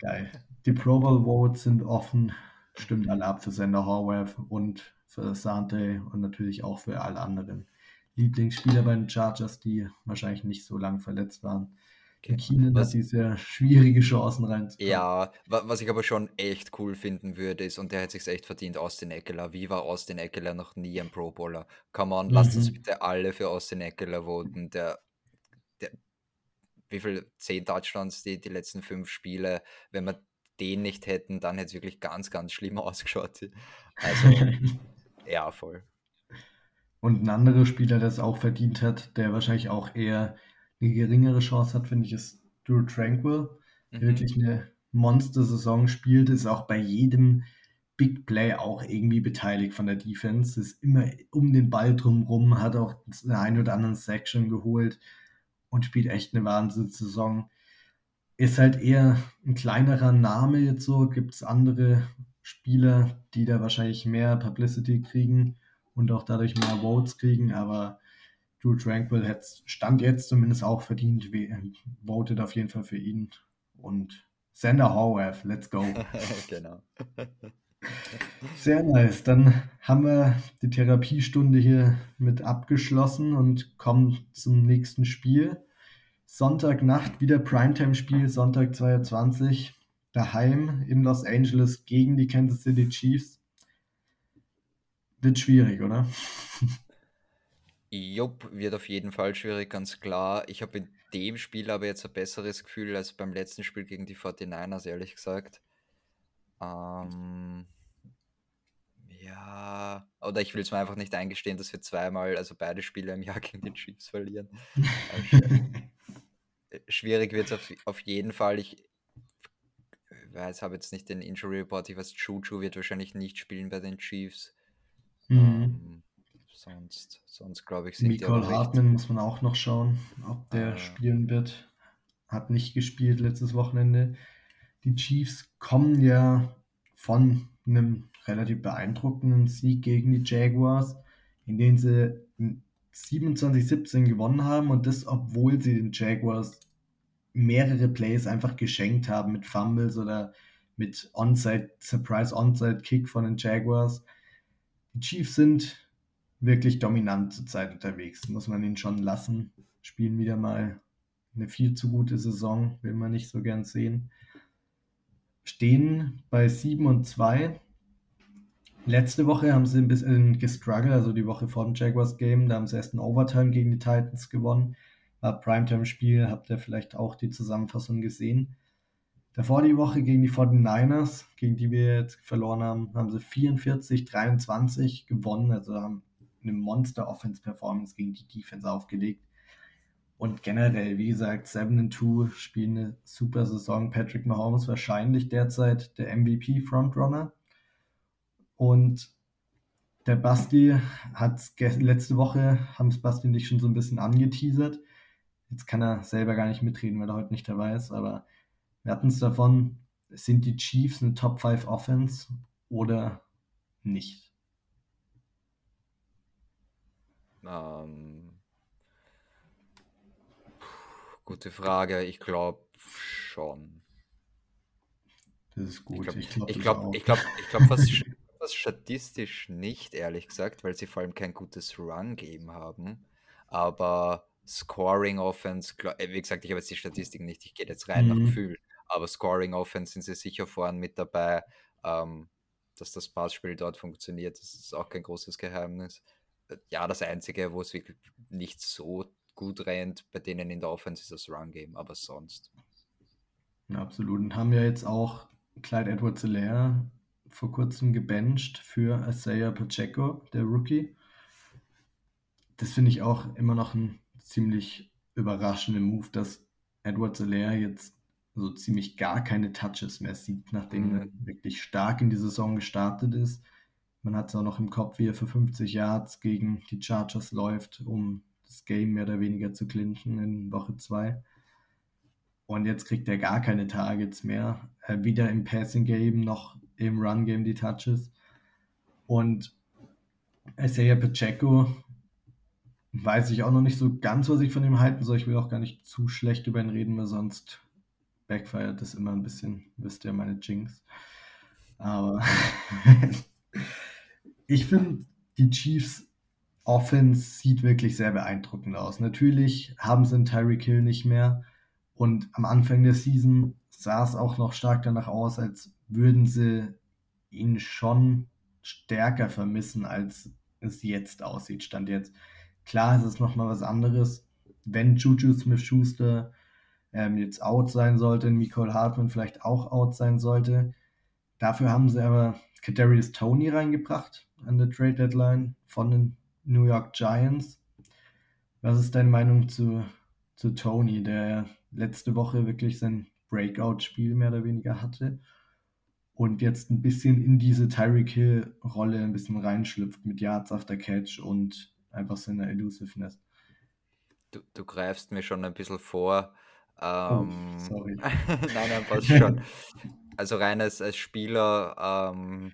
Geil. Die Pro Bowl Votes sind offen. Stimmt alle ab für Sander Horvath und für Sante und natürlich auch für alle anderen Lieblingsspieler bei den Chargers, die wahrscheinlich nicht so lange verletzt waren. Keenan was, hat die sehr schwierige Chancen reinzukommen. Ja, was ich aber schon echt cool finden würde, ist, und der hat sich echt verdient, Austin Eckler. Wie war Austin Eckler noch nie ein Pro Bowler? Come on, mhm. lasst uns bitte alle für Austin Eckler voten. Der, der, wie viel? Zehn Touchdowns die, die letzten fünf Spiele. Wenn wir den nicht hätten, dann hätte es wirklich ganz, ganz schlimm ausgeschaut. Also, ja, voll. Und ein anderer Spieler, der es auch verdient hat, der wahrscheinlich auch eher eine geringere Chance hat, finde ich, ist Drew Tranquil. Mhm. Wirklich eine Monster-Saison spielt, ist auch bei jedem Big Play auch irgendwie beteiligt von der Defense, ist immer um den Ball drumherum, hat auch den einen oder anderen Section geholt und spielt echt eine Wahnsinns-Saison. Ist halt eher ein kleinerer Name jetzt so, gibt es andere Spieler, die da wahrscheinlich mehr Publicity kriegen und auch dadurch mehr Votes kriegen, aber Drew Tranquil hat Stand jetzt zumindest auch verdient, votet auf jeden Fall für ihn. Und Sander Horvath, let's go. genau. Sehr nice. Dann haben wir die Therapiestunde hier mit abgeschlossen und kommen zum nächsten Spiel. Sonntagnacht wieder Primetime-Spiel, Sonntag 22, daheim in Los Angeles gegen die Kansas City Chiefs. Wird schwierig, oder? Jupp, wird auf jeden Fall schwierig, ganz klar. Ich habe in dem Spiel aber jetzt ein besseres Gefühl als beim letzten Spiel gegen die 49ers, ehrlich gesagt. Ähm, ja, oder ich will es mir einfach nicht eingestehen, dass wir zweimal, also beide Spiele im Jahr gegen die Chiefs verlieren. schwierig wird es auf, auf jeden Fall. Ich weiß, habe jetzt nicht den Injury Report. Ich weiß, Juju wird wahrscheinlich nicht spielen bei den Chiefs. Mhm. Ähm, Sonst, sonst glaube ich, sind Nicole die Hartmann muss man auch noch schauen, ob der ah. spielen wird. Hat nicht gespielt letztes Wochenende. Die Chiefs kommen ja von einem relativ beeindruckenden Sieg gegen die Jaguars, in dem sie 27-17 gewonnen haben und das, obwohl sie den Jaguars mehrere Plays einfach geschenkt haben mit Fumbles oder mit Onside, Surprise Onside Kick von den Jaguars. Die Chiefs sind wirklich dominant zurzeit unterwegs. Muss man ihn schon lassen. Spielen wieder mal eine viel zu gute Saison, will man nicht so gern sehen. Stehen bei 7 und 2. Letzte Woche haben sie ein bisschen gestruggelt, also die Woche vor dem Jaguars Game. Da haben sie erst ein Overtime gegen die Titans gewonnen. War Primetime-Spiel, habt ihr vielleicht auch die Zusammenfassung gesehen. Davor die Woche gegen die 49ers, gegen die wir jetzt verloren haben, haben sie 44-23 gewonnen, also haben eine Monster-Offense-Performance gegen die Defense aufgelegt. Und generell, wie gesagt, 7-2 spielen eine super Saison. Patrick Mahomes wahrscheinlich derzeit der MVP-Frontrunner. Und der Basti hat letzte Woche, haben es Basti und ich schon so ein bisschen angeteasert. Jetzt kann er selber gar nicht mitreden, weil er heute nicht dabei ist, aber wir hatten es davon, sind die Chiefs eine Top 5 Offense oder nicht? Ähm, gute Frage. Ich glaube schon. Das ist gut. Ich glaube, ich glaube, ich glaube, ich glaube, was, was statistisch nicht, ehrlich gesagt, weil sie vor allem kein gutes Run-Game haben. Aber Scoring Offense, äh, wie gesagt, ich habe jetzt die Statistiken nicht, ich gehe jetzt rein mhm. nach Gefühl. Aber Scoring Offense sind sie sicher vorne mit dabei. Ähm, dass das Passspiel dort funktioniert, das ist auch kein großes Geheimnis ja, das Einzige, wo es wirklich nicht so gut rennt. Bei denen in der Offense ist das Run-Game, aber sonst. Ja, absolut. Und haben ja jetzt auch Clyde Edwards-Helaire vor kurzem gebencht für Isaiah Pacheco, der Rookie. Das finde ich auch immer noch ein ziemlich überraschender Move, dass Edwards Helaire jetzt so ziemlich gar keine Touches mehr sieht, nachdem mhm. er wirklich stark in die Saison gestartet ist. Man hat es auch noch im Kopf, wie er für 50 Yards gegen die Chargers läuft, um das Game mehr oder weniger zu clinchen in Woche 2. Und jetzt kriegt er gar keine Targets mehr. Äh, weder im Passing Game noch im Run Game die Touches. Und Isaiah Pacheco weiß ich auch noch nicht so ganz, was ich von ihm halten soll. Ich will auch gar nicht zu schlecht über ihn reden, weil sonst backfired das immer ein bisschen. Wisst ihr, meine Jinx. Aber ich finde, die Chiefs Offense sieht wirklich sehr beeindruckend aus. Natürlich haben sie einen Tyreek Hill nicht mehr. Und am Anfang der Season sah es auch noch stark danach aus, als würden sie ihn schon stärker vermissen, als es jetzt aussieht. Stand jetzt. Klar ist es nochmal was anderes, wenn Juju Smith-Schuster ähm, jetzt out sein sollte, Nicole Hartman vielleicht auch out sein sollte. Dafür haben sie aber Kadarius Tony reingebracht an der Trade Deadline von den New York Giants. Was ist deine Meinung zu, zu Tony, der letzte Woche wirklich sein Breakout-Spiel mehr oder weniger hatte und jetzt ein bisschen in diese Tyreek Hill-Rolle ein bisschen reinschlüpft mit Yards after Catch und einfach seiner Elusiveness. Du, du greifst mir schon ein bisschen vor. Oh, ähm, oh, sorry. nein, nein, passt schon. Also rein als, als Spieler ähm,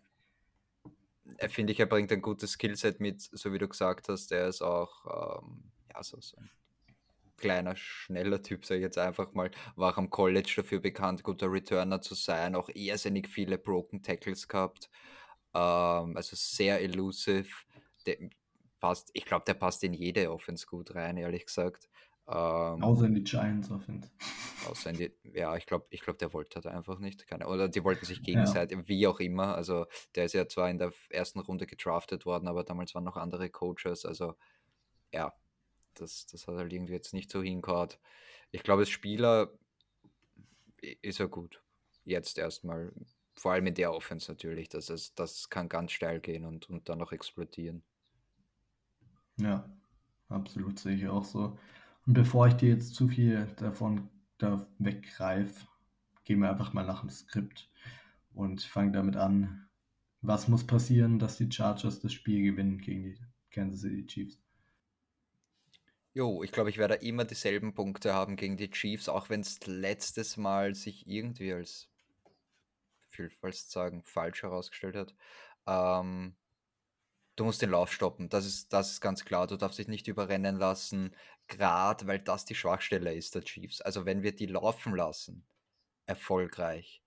finde ich, er bringt ein gutes Skillset mit, so wie du gesagt hast. Er ist auch ähm, ja, so, so ein kleiner, schneller Typ, sage ich jetzt einfach mal. War auch am College dafür bekannt, guter Returner zu sein. Auch irrsinnig viele Broken Tackles gehabt. Ähm, also sehr elusive. Der passt, ich glaube, der passt in jede Offense gut rein, ehrlich gesagt. Ähm, außer in die Giants Offense. Außer in die, ja, ich glaube, ich glaub, der wollte halt einfach nicht. Keine, oder die wollten sich gegenseitig, ja. wie auch immer. Also der ist ja zwar in der ersten Runde gedraftet worden, aber damals waren noch andere Coaches. Also ja, das, das hat halt irgendwie jetzt nicht so hingehauen. Ich glaube, als Spieler ist er gut. Jetzt erstmal. Vor allem in der Offense natürlich. Das, ist, das kann ganz steil gehen und, und dann noch explodieren. Ja, absolut sehe ich auch so. Und bevor ich dir jetzt zu viel davon da weggreife, gehen wir einfach mal nach dem Skript und fangen damit an. Was muss passieren, dass die Chargers das Spiel gewinnen gegen die Kansas City Chiefs? Jo, ich glaube, ich werde immer dieselben Punkte haben gegen die Chiefs, auch wenn es letztes Mal sich irgendwie als, fast sagen, falsch herausgestellt hat. Ähm, du musst den Lauf stoppen. Das ist, das ist ganz klar. Du darfst dich nicht überrennen lassen, gerade weil das die Schwachstelle ist der Chiefs. Also wenn wir die laufen lassen, erfolgreich,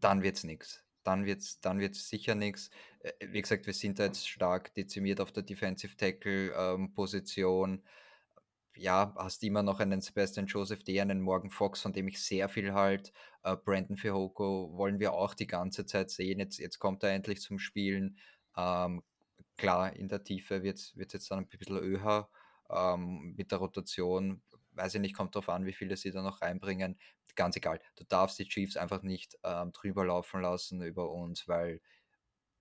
dann wird es nichts. Dann wird es dann wird's sicher nichts. Äh, wie gesagt, wir sind da jetzt stark dezimiert auf der Defensive Tackle-Position. Ähm, ja, hast immer noch einen Sebastian Joseph D., einen Morgan Fox, von dem ich sehr viel halt. Äh, Brandon Fihoko wollen wir auch die ganze Zeit sehen. Jetzt, jetzt kommt er endlich zum Spielen. Ähm, klar, in der Tiefe wird es jetzt dann ein bisschen öher ähm, mit der Rotation. Weiß ich nicht, kommt darauf an, wie viele sie da noch reinbringen. Ganz egal. Du darfst die Chiefs einfach nicht ähm, drüber laufen lassen über uns, weil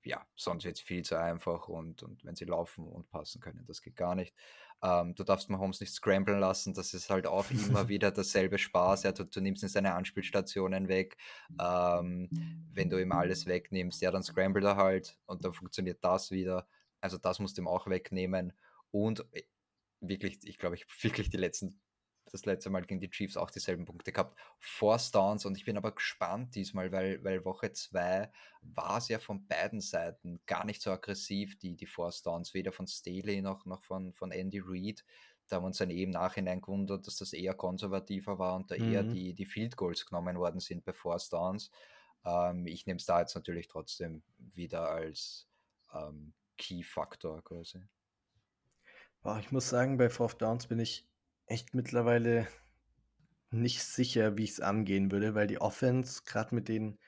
ja, sonst wird es viel zu einfach und, und wenn sie laufen und passen können, das geht gar nicht. Ähm, du darfst Mahomes nicht scramblen lassen, das ist halt auch immer wieder dasselbe Spaß. Ja, du, du nimmst ihm seine Anspielstationen weg. Ähm, wenn du ihm alles wegnimmst, ja, dann scramble er halt und dann funktioniert das wieder. Also das musst du ihm auch wegnehmen. Und äh, wirklich, ich glaube, ich wirklich die letzten das letzte Mal gegen die Chiefs auch dieselben Punkte gehabt. Force Downs und ich bin aber gespannt diesmal, weil, weil Woche 2 war es ja von beiden Seiten gar nicht so aggressiv, die, die Force Downs, weder von Staley noch, noch von, von Andy Reid. Da haben wir uns dann eben nachhinein gewundert, dass das eher konservativer war und da mhm. eher die, die Field Goals genommen worden sind bei Force Downs. Ähm, ich nehme es da jetzt natürlich trotzdem wieder als ähm, Key-Faktor quasi. Boah, ich muss sagen, bei Fourth Downs bin ich echt mittlerweile nicht sicher, wie ich es angehen würde, weil die Offense, gerade mit den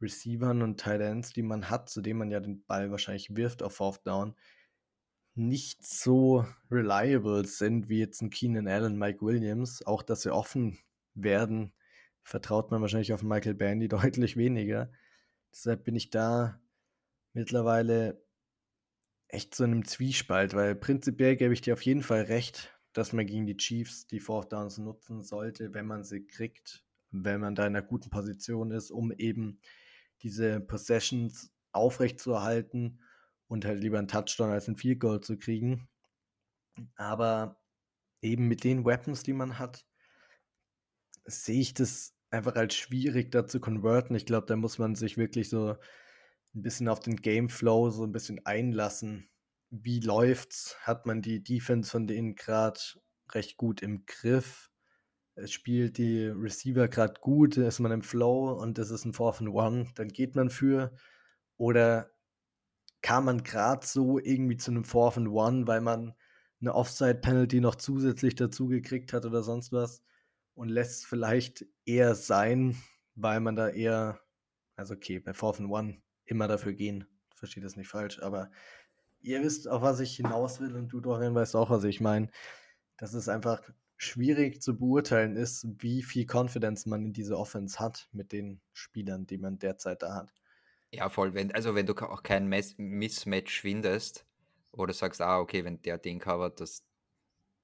Receivern und Tight Ends, die man hat, zu denen man ja den Ball wahrscheinlich wirft auf Fourth Down, nicht so reliable sind wie jetzt ein Keenan Allen, Mike Williams, auch dass sie offen werden, vertraut man wahrscheinlich auf Michael Bandy deutlich weniger. Deshalb bin ich da mittlerweile echt so in einem Zwiespalt, weil prinzipiell gebe ich dir auf jeden Fall recht, dass man gegen die Chiefs die Fourth Downs nutzen sollte, wenn man sie kriegt, wenn man da in einer guten Position ist, um eben diese Possessions aufrechtzuerhalten und halt lieber einen Touchdown als ein Field Goal zu kriegen. Aber eben mit den Weapons, die man hat, sehe ich das einfach als schwierig da zu converten. Ich glaube, da muss man sich wirklich so ein bisschen auf den Gameflow so ein bisschen einlassen. Wie läuft's? Hat man die Defense von denen gerade recht gut im Griff? Es spielt die Receiver gerade gut, ist man im Flow und das ist ein Fourth and One, dann geht man für. Oder kam man gerade so irgendwie zu einem Fourth and One, weil man eine Offside-Penalty noch zusätzlich dazu gekriegt hat oder sonst was und lässt vielleicht eher sein, weil man da eher, also okay, bei Fourth and One immer dafür gehen. Versteht das nicht falsch, aber ihr wisst, auf was ich hinaus will und du, Dorian, weißt auch, was ich meine. Dass es einfach schwierig zu beurteilen ist, wie viel Confidence man in diese Offense hat mit den Spielern, die man derzeit da hat. Ja, voll. Wenn, also wenn du auch kein Mismatch findest oder sagst, ah, okay, wenn der den covert, das,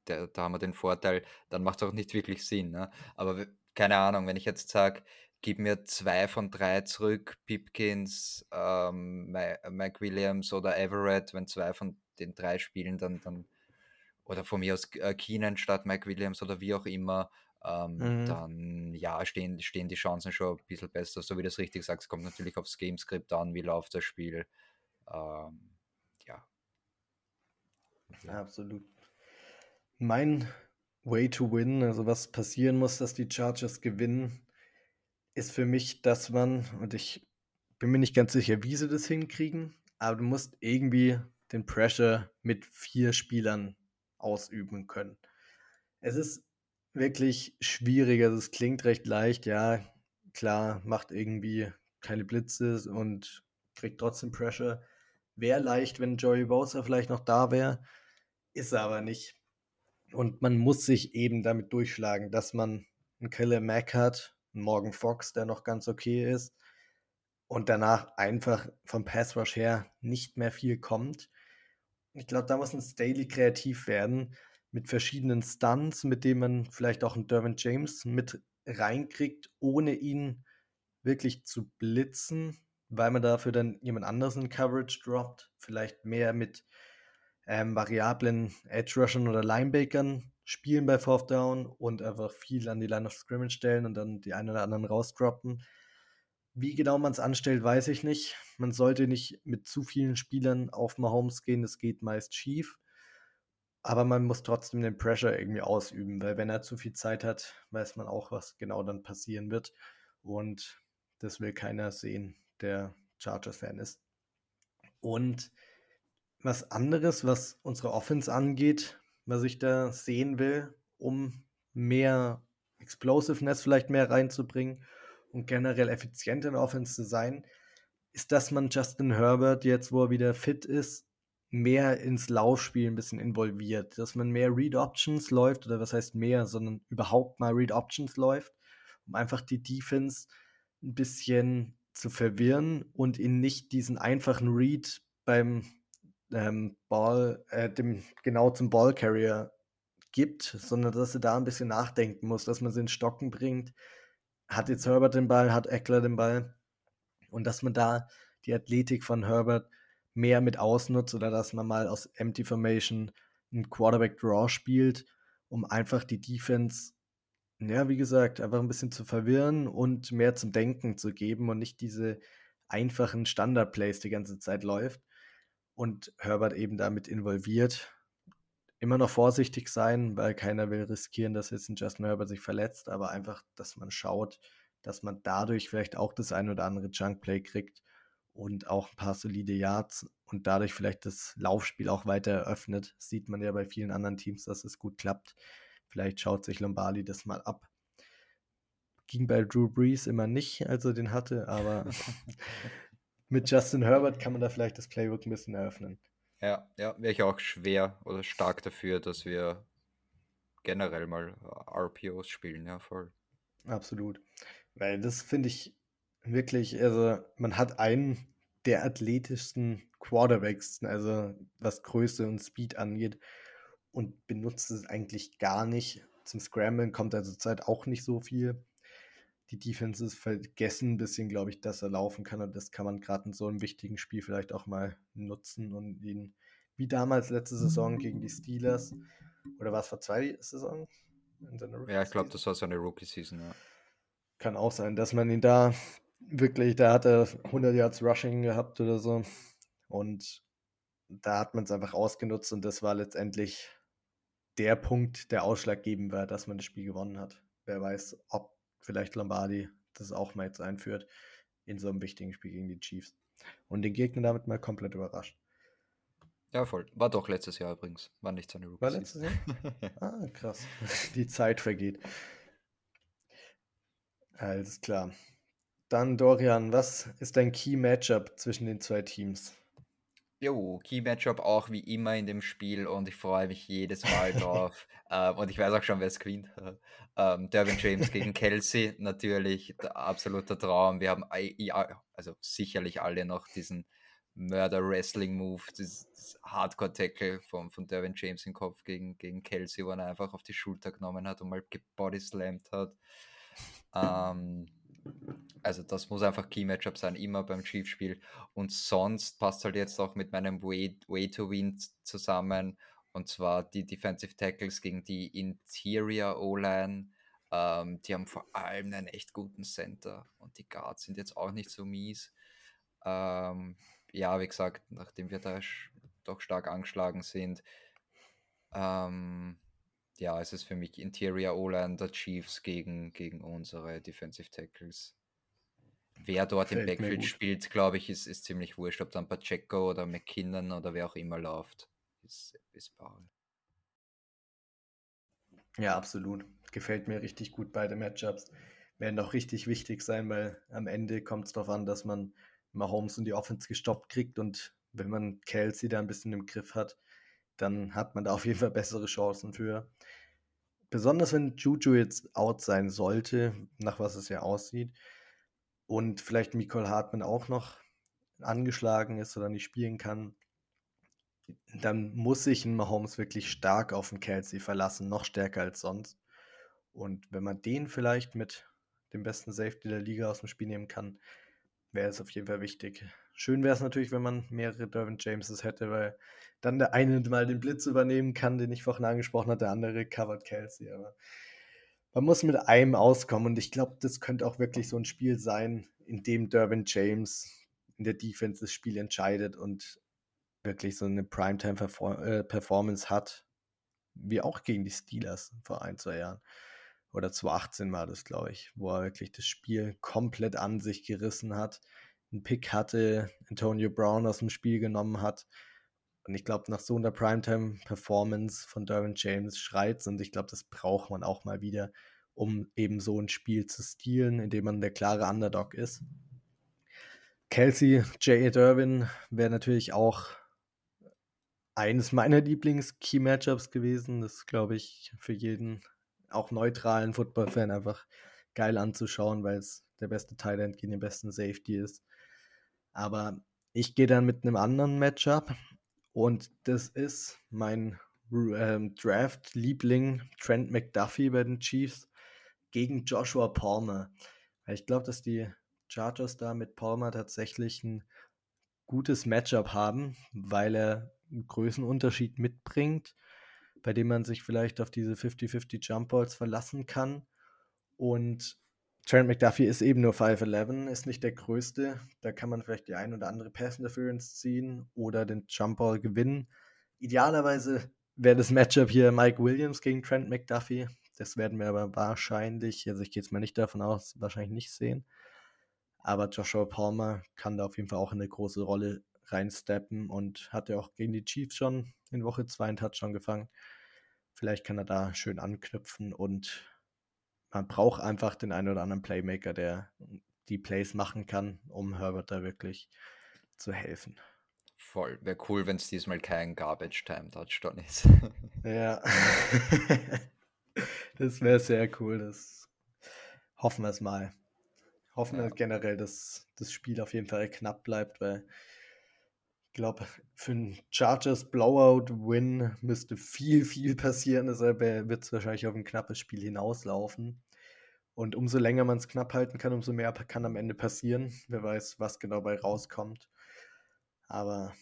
der, da haben wir den Vorteil, dann macht es auch nicht wirklich Sinn. Ne? Aber keine Ahnung, wenn ich jetzt sage, gib mir zwei von drei zurück, Pipkins, ähm, Mike Williams oder Everett, wenn zwei von den drei spielen, dann, dann oder von mir aus äh, Keenan statt Mike Williams oder wie auch immer, ähm, mhm. dann ja, stehen, stehen die Chancen schon ein bisschen besser. So wie du es richtig sagst, kommt natürlich aufs Gamescript an, wie läuft das Spiel. Ähm, ja. ja. Absolut. Mein Way to win, also was passieren muss, dass die Chargers gewinnen, ist für mich, dass man, und ich bin mir nicht ganz sicher, wie sie das hinkriegen, aber du musst irgendwie den Pressure mit vier Spielern ausüben können. Es ist wirklich schwierig. Also es klingt recht leicht, ja, klar, macht irgendwie keine Blitze und kriegt trotzdem Pressure. Wäre leicht, wenn Joey Bosa vielleicht noch da wäre, ist er aber nicht. Und man muss sich eben damit durchschlagen, dass man einen Killer Mac hat, Morgan Fox, der noch ganz okay ist, und danach einfach vom Pass Rush her nicht mehr viel kommt. Ich glaube, da muss ein Staley kreativ werden mit verschiedenen Stunts, mit denen man vielleicht auch einen Derwin James mit reinkriegt, ohne ihn wirklich zu blitzen, weil man dafür dann jemand anderes in Coverage droppt, vielleicht mehr mit ähm, variablen Edge Rushern oder Linebackern spielen bei Fourth Down und einfach viel an die Line of Scrimmage stellen und dann die einen oder anderen rausdroppen. Wie genau man es anstellt, weiß ich nicht. Man sollte nicht mit zu vielen Spielern auf Mahomes gehen, das geht meist schief. Aber man muss trotzdem den Pressure irgendwie ausüben, weil wenn er zu viel Zeit hat, weiß man auch, was genau dann passieren wird. Und das will keiner sehen, der Chargers-Fan ist. Und was anderes, was unsere Offense angeht, was ich da sehen will, um mehr Explosiveness vielleicht mehr reinzubringen und generell effizienter in Offense zu sein, ist, dass man Justin Herbert jetzt, wo er wieder fit ist, mehr ins Laufspiel ein bisschen involviert, dass man mehr Read Options läuft oder was heißt mehr, sondern überhaupt mal Read Options läuft, um einfach die Defense ein bisschen zu verwirren und ihnen nicht diesen einfachen Read beim ähm, Ball, äh, dem genau zum Ballcarrier gibt, sondern dass er da ein bisschen nachdenken muss, dass man sie in Stocken bringt. Hat jetzt Herbert den Ball, hat Eckler den Ball und dass man da die Athletik von Herbert mehr mit ausnutzt oder dass man mal aus Empty Formation einen Quarterback Draw spielt, um einfach die Defense, ja, wie gesagt, einfach ein bisschen zu verwirren und mehr zum Denken zu geben und nicht diese einfachen Standard-Plays die ganze Zeit läuft. Und Herbert eben damit involviert. Immer noch vorsichtig sein, weil keiner will riskieren, dass jetzt ein Justin Herbert sich verletzt, aber einfach, dass man schaut, dass man dadurch vielleicht auch das ein oder andere Junk-Play kriegt und auch ein paar solide Yards und dadurch vielleicht das Laufspiel auch weiter eröffnet. Sieht man ja bei vielen anderen Teams, dass es gut klappt. Vielleicht schaut sich Lombardi das mal ab. Ging bei Drew Brees immer nicht, als er den hatte, aber mit Justin Herbert kann man da vielleicht das Playbook ein bisschen eröffnen. Ja, ja, wäre ich auch schwer oder stark dafür, dass wir generell mal RPOs spielen, ja, voll. Absolut. Weil das finde ich wirklich, also man hat einen der athletischsten Quarterbacks, also was Größe und Speed angeht, und benutzt es eigentlich gar nicht. Zum Scramblen kommt er zurzeit auch nicht so viel. Die Defenses vergessen ein bisschen, glaube ich, dass er laufen kann und das kann man gerade in so einem wichtigen Spiel vielleicht auch mal nutzen und ihn, wie damals letzte Saison gegen die Steelers, oder war es vor zwei Saison? Ja, ich glaube, das war seine Rookie-Season, ja. Kann auch sein, dass man ihn da wirklich, da hat er 100 Yards Rushing gehabt oder so. Und da hat man es einfach ausgenutzt und das war letztendlich der Punkt, der ausschlaggebend war, dass man das Spiel gewonnen hat. Wer weiß, ob vielleicht Lombardi das auch mal jetzt einführt in so einem wichtigen Spiel gegen die Chiefs. Und den Gegner damit mal komplett überrascht. Ja, voll. War doch letztes Jahr übrigens. War nicht seine Rookie. War letztes Jahr? ah, krass. Die Zeit vergeht. Alles klar. Dann Dorian, was ist dein Key Matchup zwischen den zwei Teams? Jo, Key Matchup auch wie immer in dem Spiel und ich freue mich jedes Mal drauf. ähm, und ich weiß auch schon, wer es gewinnt. ähm, Derwin James gegen Kelsey, natürlich der absolute Traum. Wir haben ja, also sicherlich alle noch diesen Murder Wrestling Move, das Hardcore Tackle von, von Derwin James im Kopf gegen, gegen Kelsey, wo er einfach auf die Schulter genommen hat und mal bodyslammed hat. Ähm, also das muss einfach Key Matchup sein, immer beim Chiefs-Spiel. Und sonst passt halt jetzt auch mit meinem Way, Way to Win zusammen. Und zwar die Defensive Tackles gegen die Interior O-Line. Ähm, die haben vor allem einen echt guten Center. Und die Guards sind jetzt auch nicht so mies. Ähm, ja, wie gesagt, nachdem wir da doch stark angeschlagen sind, ähm, ja, es ist für mich Interior O-Line der Chiefs gegen, gegen unsere Defensive Tackles. Wer dort Fällt im Backfield spielt, glaube ich, ist, ist ziemlich wurscht, ob dann Pacheco oder McKinnon oder wer auch immer läuft. Ist, ist Paul. Ja, absolut. Gefällt mir richtig gut beide Matchups. Werden auch richtig wichtig sein, weil am Ende kommt es darauf an, dass man Mahomes und die Offense gestoppt kriegt und wenn man Kelsey da ein bisschen im Griff hat, dann hat man da auf jeden Fall bessere Chancen für. Besonders wenn Juju jetzt out sein sollte, nach was es ja aussieht, und vielleicht Nicole Hartmann auch noch angeschlagen ist oder nicht spielen kann, dann muss sich ein Mahomes wirklich stark auf den Kelsey verlassen, noch stärker als sonst. Und wenn man den vielleicht mit dem besten Safety der Liga aus dem Spiel nehmen kann, wäre es auf jeden Fall wichtig. Schön wäre es natürlich, wenn man mehrere Derwin Jameses hätte, weil dann der eine mal den Blitz übernehmen kann, den ich vorhin angesprochen habe, der andere covered Kelsey. Aber man muss mit einem auskommen und ich glaube, das könnte auch wirklich so ein Spiel sein, in dem Derwin James in der Defense das Spiel entscheidet und wirklich so eine Primetime-Performance äh, hat, wie auch gegen die Steelers vor ein, zwei Jahren. Oder 2018 war das, glaube ich, wo er wirklich das Spiel komplett an sich gerissen hat einen Pick hatte, Antonio Brown aus dem Spiel genommen hat. Und ich glaube, nach so einer Primetime-Performance von Derwin James schreit und ich glaube, das braucht man auch mal wieder, um eben so ein Spiel zu stehlen, indem man der klare Underdog ist. Kelsey, J. Derwin wäre natürlich auch eines meiner Lieblings-Key-Matchups gewesen. Das glaube ich für jeden, auch neutralen Football-Fan, einfach geil anzuschauen, weil es der beste Thailand gegen den besten Safety ist. Aber ich gehe dann mit einem anderen Matchup und das ist mein ähm, Draft-Liebling Trent McDuffie bei den Chiefs gegen Joshua Palmer. Ich glaube, dass die Chargers da mit Palmer tatsächlich ein gutes Matchup haben, weil er einen Größenunterschied mitbringt, bei dem man sich vielleicht auf diese 50-50 Jump Balls verlassen kann. Und Trent McDuffie ist eben nur 5'11, ist nicht der größte. Da kann man vielleicht die ein oder andere Pass Interference ziehen oder den Jump Ball gewinnen. Idealerweise wäre das Matchup hier Mike Williams gegen Trent McDuffie. Das werden wir aber wahrscheinlich, also ich gehe jetzt mal nicht davon aus, wahrscheinlich nicht sehen. Aber Joshua Palmer kann da auf jeden Fall auch in eine große Rolle reinsteppen und hat ja auch gegen die Chiefs schon in Woche 2 einen Touchdown gefangen. Vielleicht kann er da schön anknüpfen und man braucht einfach den einen oder anderen Playmaker, der die Plays machen kann, um Herbert da wirklich zu helfen. Voll. Wäre cool, wenn es diesmal kein Garbage-Time-Touchdown ist. Ja. das wäre sehr cool. Das hoffen wir es mal. Hoffen wir Ja. generell, dass das Spiel auf jeden Fall knapp bleibt, weil glaube, für einen Chargers Blowout-Win müsste viel, viel passieren. Deshalb wird es wahrscheinlich auf ein knappes Spiel hinauslaufen. Und umso länger man es knapp halten kann, umso mehr kann am Ende passieren. Wer weiß, was genau bei rauskommt. Aber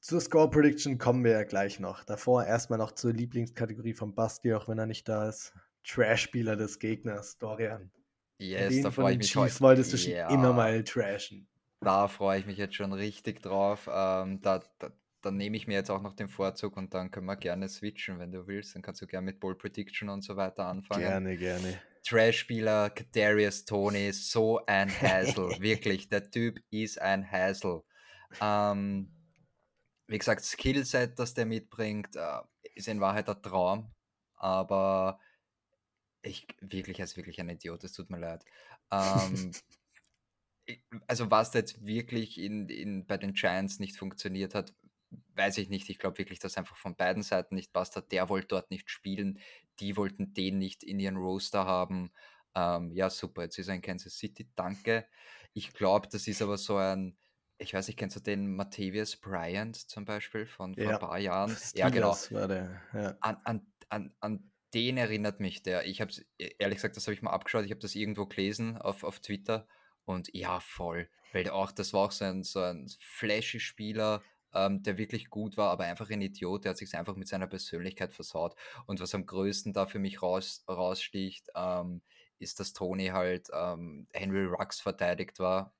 zur Score Prediction kommen wir ja gleich noch. Davor erstmal noch zur Lieblingskategorie von Basti, auch wenn er nicht da ist. Trash-Spieler des Gegners, Dorian. Yes, Den da von den Chiefs heute. wolltest du schon Ja. immer mal trashen. Da freue ich mich jetzt schon richtig drauf. Ähm, da, da, dann nehme ich mir jetzt auch noch den Vorzug und dann können wir gerne switchen, wenn du willst. Dann kannst du gerne mit Ball Prediction und so weiter anfangen. Gerne, gerne. Trash-Spieler, Kadarius Tony, so ein Hassel. Wirklich, der Typ ist ein Hassel. Ähm, wie gesagt, Skillset, das der mitbringt, äh, ist in Wahrheit ein Traum. Aber ich wirklich, er ist wirklich ein Idiot, es tut mir leid. Ähm, also was da jetzt wirklich in, in, bei den Giants nicht funktioniert hat, weiß ich nicht. Ich glaube wirklich, dass einfach von beiden Seiten nicht passt hat. Der wollte dort nicht spielen, die wollten den nicht in ihren Roster haben. Ähm, ja, super, jetzt ist er in Kansas City, danke. Ich glaube, das ist aber so ein, ich weiß nicht, kennst du den Matthäus Bryant zum Beispiel von vor Ja, ein paar Jahren? Ja, genau. Steelers war der. Ja. An, an, an, an den erinnert mich der. Ich habe es, ehrlich gesagt, das habe ich mal abgeschaut. Ich habe das irgendwo gelesen auf, auf Twitter. Und ja, voll. Weil auch, das war auch so ein, so ein flashy Spieler, ähm, der wirklich gut war, aber einfach ein Idiot. Der hat sich einfach mit seiner Persönlichkeit versaut. Und was am größten da für mich raus, raussticht, ähm, ist, dass Tony halt ähm, Henry Rux verteidigt war,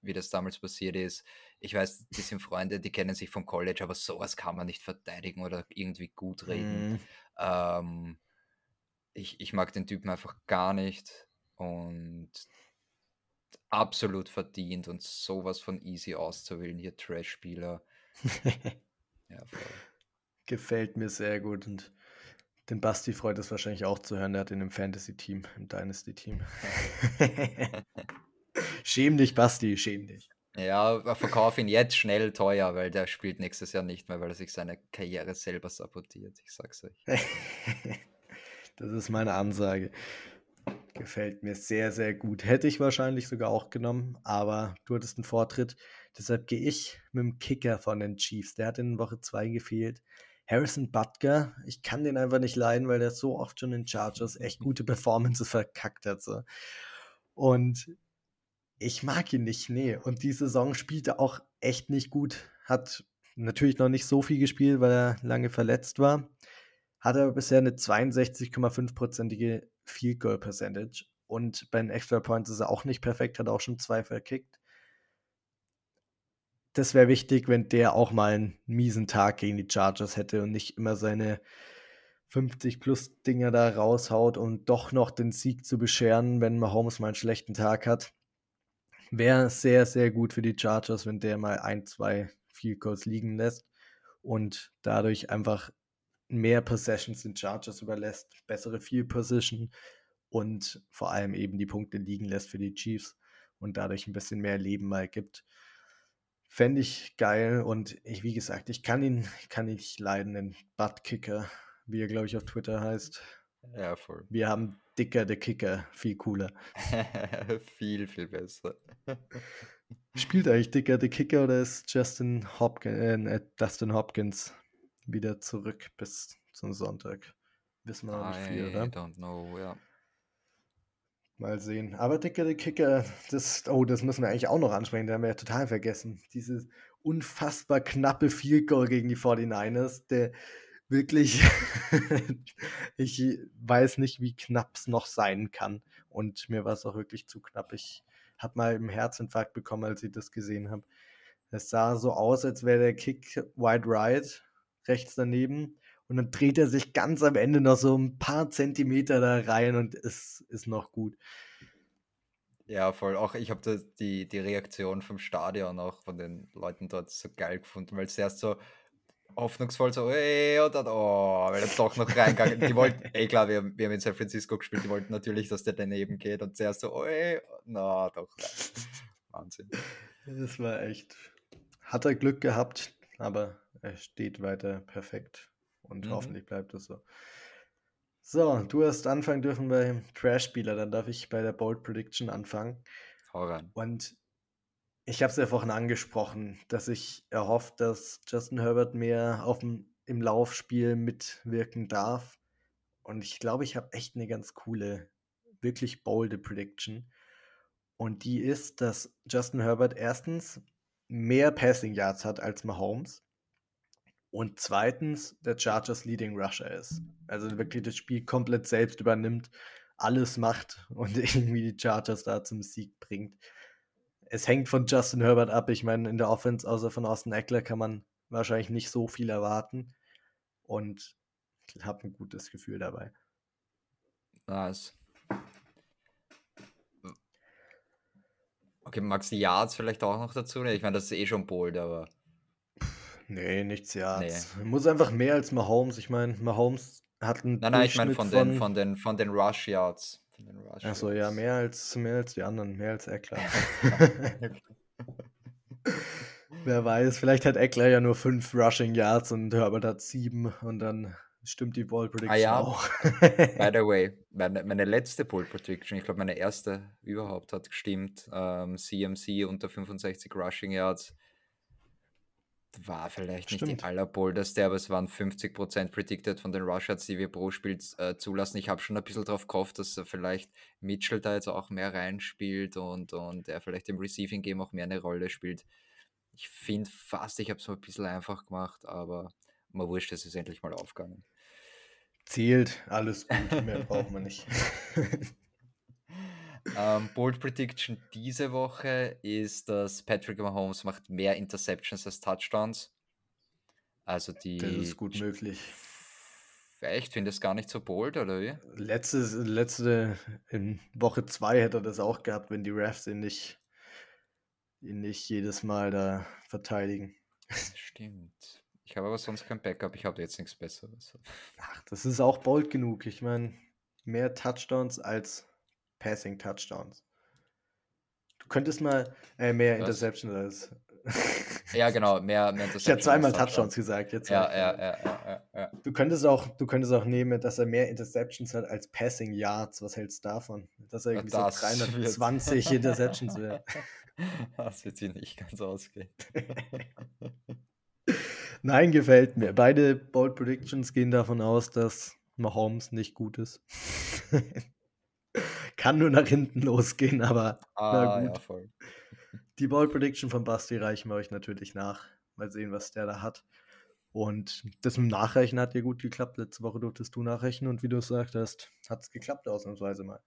wie das damals passiert ist. Ich weiß, die sind Freunde, die kennen sich vom College, aber sowas kann man nicht verteidigen oder irgendwie gut reden. Mhm. Ähm, ich, ich mag den Typen einfach gar nicht und absolut verdient und sowas von easy auszuwählen, hier Trash-Spieler. Ja. Gefällt mir sehr gut und den Basti freut es wahrscheinlich auch zu hören. Der hat ihn im Fantasy-Team, im Dynasty-Team. schäm dich, Basti, schäm dich. Ja, verkauf ihn jetzt schnell teuer, weil der spielt nächstes Jahr nicht mehr, weil er sich seine Karriere selber sabotiert. Ich sag's euch. Das ist meine Ansage. Gefällt mir sehr, sehr gut. Hätte ich wahrscheinlich sogar auch genommen, aber du hattest einen Vortritt. Deshalb gehe ich mit dem Kicker von den Chiefs. Der hat in Woche 2 gefehlt. Harrison Butker, ich kann den einfach nicht leiden, weil der so oft schon in Chargers echt gute Performances verkackt hat. So. Und ich mag ihn nicht, nee. Und die Saison spielt er auch echt nicht gut. Hat natürlich noch nicht so viel gespielt, weil er lange verletzt war. Hat aber bisher eine 62,5%ige Field Goal Percentage. Und bei den Extra Points ist er auch nicht perfekt, hat auch schon zwei verkickt. Das wäre wichtig, wenn der auch mal einen miesen Tag gegen die Chargers hätte und nicht immer seine 50 plus Dinger da raushaut, um doch noch den Sieg zu bescheren, wenn Mahomes mal einen schlechten Tag hat. Wäre sehr, sehr gut für die Chargers, wenn der mal ein, zwei Field Goals liegen lässt und dadurch einfach mehr Possessions den Chargers überlässt, bessere Field Position und vor allem eben die Punkte liegen lässt für die Chiefs und dadurch ein bisschen mehr Leben mal gibt. Fände ich geil und ich, wie gesagt, ich kann ihn, kann ihn nicht leiden, den Buttkicker, wie er, glaube ich, auf Twitter heißt. Ja, voll. Wir haben Dicker der Kicker, viel cooler. viel, viel besser. Spielt eigentlich Dicker der Kicker oder ist Justin Hopkins, äh, Dustin Hopkins wieder zurück bis zum Sonntag? Wissen wir noch nicht viel, I oder? don't know, ja. Mal sehen. Aber Dicker der Kicker, das, oh, das müssen wir eigentlich auch noch ansprechen, da haben wir ja total vergessen. Dieses unfassbar knappe Field Goal gegen die 49ers, der wirklich, ich weiß nicht, wie knapp es noch sein kann. Und mir war es auch wirklich zu knapp. Ich habe mal einen Herzinfarkt bekommen, als ich das gesehen habe. Es sah so aus, als wäre der Kick wide right, rechts daneben. Und dann dreht er sich ganz am Ende noch so ein paar Zentimeter da rein und es ist noch gut. Ja, voll. Auch ich habe die, die Reaktion vom Stadion auch von den Leuten dort so geil gefunden, weil es erst so hoffnungsvoll so, ey, und dann, oh, weil er doch noch reingegangen Die wollten, ey, klar, wir, wir haben in San Francisco gespielt, die wollten natürlich, dass der daneben geht und zuerst so, oh, ey, na, doch, Wahnsinn. Das war echt hat er Glück gehabt, aber er steht weiter perfekt und Mhm. hoffentlich bleibt es so. So, du hast anfangen dürfen beim Trash-Spieler, dann darf ich bei der Bold Prediction anfangen. Hau rein. Und ich habe es ja vorhin angesprochen, dass ich erhofft, dass Justin Herbert mehr auf dem, im Laufspiel mitwirken darf. Und ich glaube, ich habe echt eine ganz coole, wirklich bolde Prediction. Und die ist, dass Justin Herbert erstens mehr Passing Yards hat als Mahomes. Und zweitens der Chargers Leading Rusher ist. Also wirklich das Spiel komplett selbst übernimmt, alles macht und irgendwie die Chargers da zum Sieg bringt. Es hängt von Justin Herbert ab. Ich meine, in der Offense, außer von Austin Eckler, kann man wahrscheinlich nicht so viel erwarten. Und ich habe ein gutes Gefühl dabei. Nice. Okay, Max Yards vielleicht auch noch dazu? Ich meine, das ist eh schon bold, aber. Nee, nichts Yards. Nee. Muss einfach mehr als Mahomes. Ich meine, Mahomes hat einen. Nein, nein, ich meine von, von, den, von, den, von den Rush Yards. Achso, ja, mehr als, mehr als die anderen, mehr als Eckler. Wer weiß, vielleicht hat Eckler ja nur fünf Rushing Yards und Herbert hat sieben und dann stimmt die Ball Prediction ah, ja. auch. By the way, meine, meine letzte Ball Prediction, ich glaube meine erste überhaupt hat gestimmt, ähm, CMC unter 65 Rushing Yards war vielleicht Stimmt. nicht die allerboldeste, aber es waren 50% predicted von den Rushers, die wir pro Spiel äh, zulassen. Ich habe schon ein bisschen drauf gehofft, dass er vielleicht Mitchell da jetzt auch mehr reinspielt und, und er vielleicht im Receiving Game auch mehr eine Rolle spielt. Ich finde fast, ich habe es mal ein bisschen einfach gemacht, aber mal wurscht, es ist endlich mal aufgegangen. Zählt, alles gut, mehr braucht man nicht. Ähm, Bold Prediction diese Woche ist, dass Patrick Mahomes macht mehr Interceptions als Touchdowns. Also die. Das ist gut möglich. Echt? Finde es gar nicht so bold, oder wie? Letzte, letzte in Woche 2 hätte er das auch gehabt, wenn die Refs ihn nicht, ihn nicht jedes Mal da verteidigen. Stimmt. Ich habe aber sonst kein Backup, ich habe jetzt nichts Besseres. Ach, das ist auch bold genug. Ich meine, mehr Touchdowns als Passing Touchdowns. Du könntest mal äh, mehr? Interceptions als. ja, genau, mehr, mehr Ich habe zweimal Touchdowns gesagt. Jetzt ja, ja, ja, ja, ja, Du könntest auch, du könntest auch nehmen, dass er mehr Interceptions hat als Passing Yards. Was hältst du davon? Dass er irgendwie das so 320 wird. Interceptions will. Das wird sie nicht ganz ausgehen. Nein, gefällt mir. Beide Bold Predictions gehen davon aus, dass Mahomes nicht gut ist. Kann nur nach hinten losgehen, aber ah, na gut. Ja, voll. Die Ball Prediction von Basti reichen wir euch natürlich nach. Mal sehen, was der da hat. Und das mit dem Nachreichen hat ja gut geklappt. Letzte Woche durftest du nachrechnen und wie du es gesagt hast, hat es geklappt ausnahmsweise mal.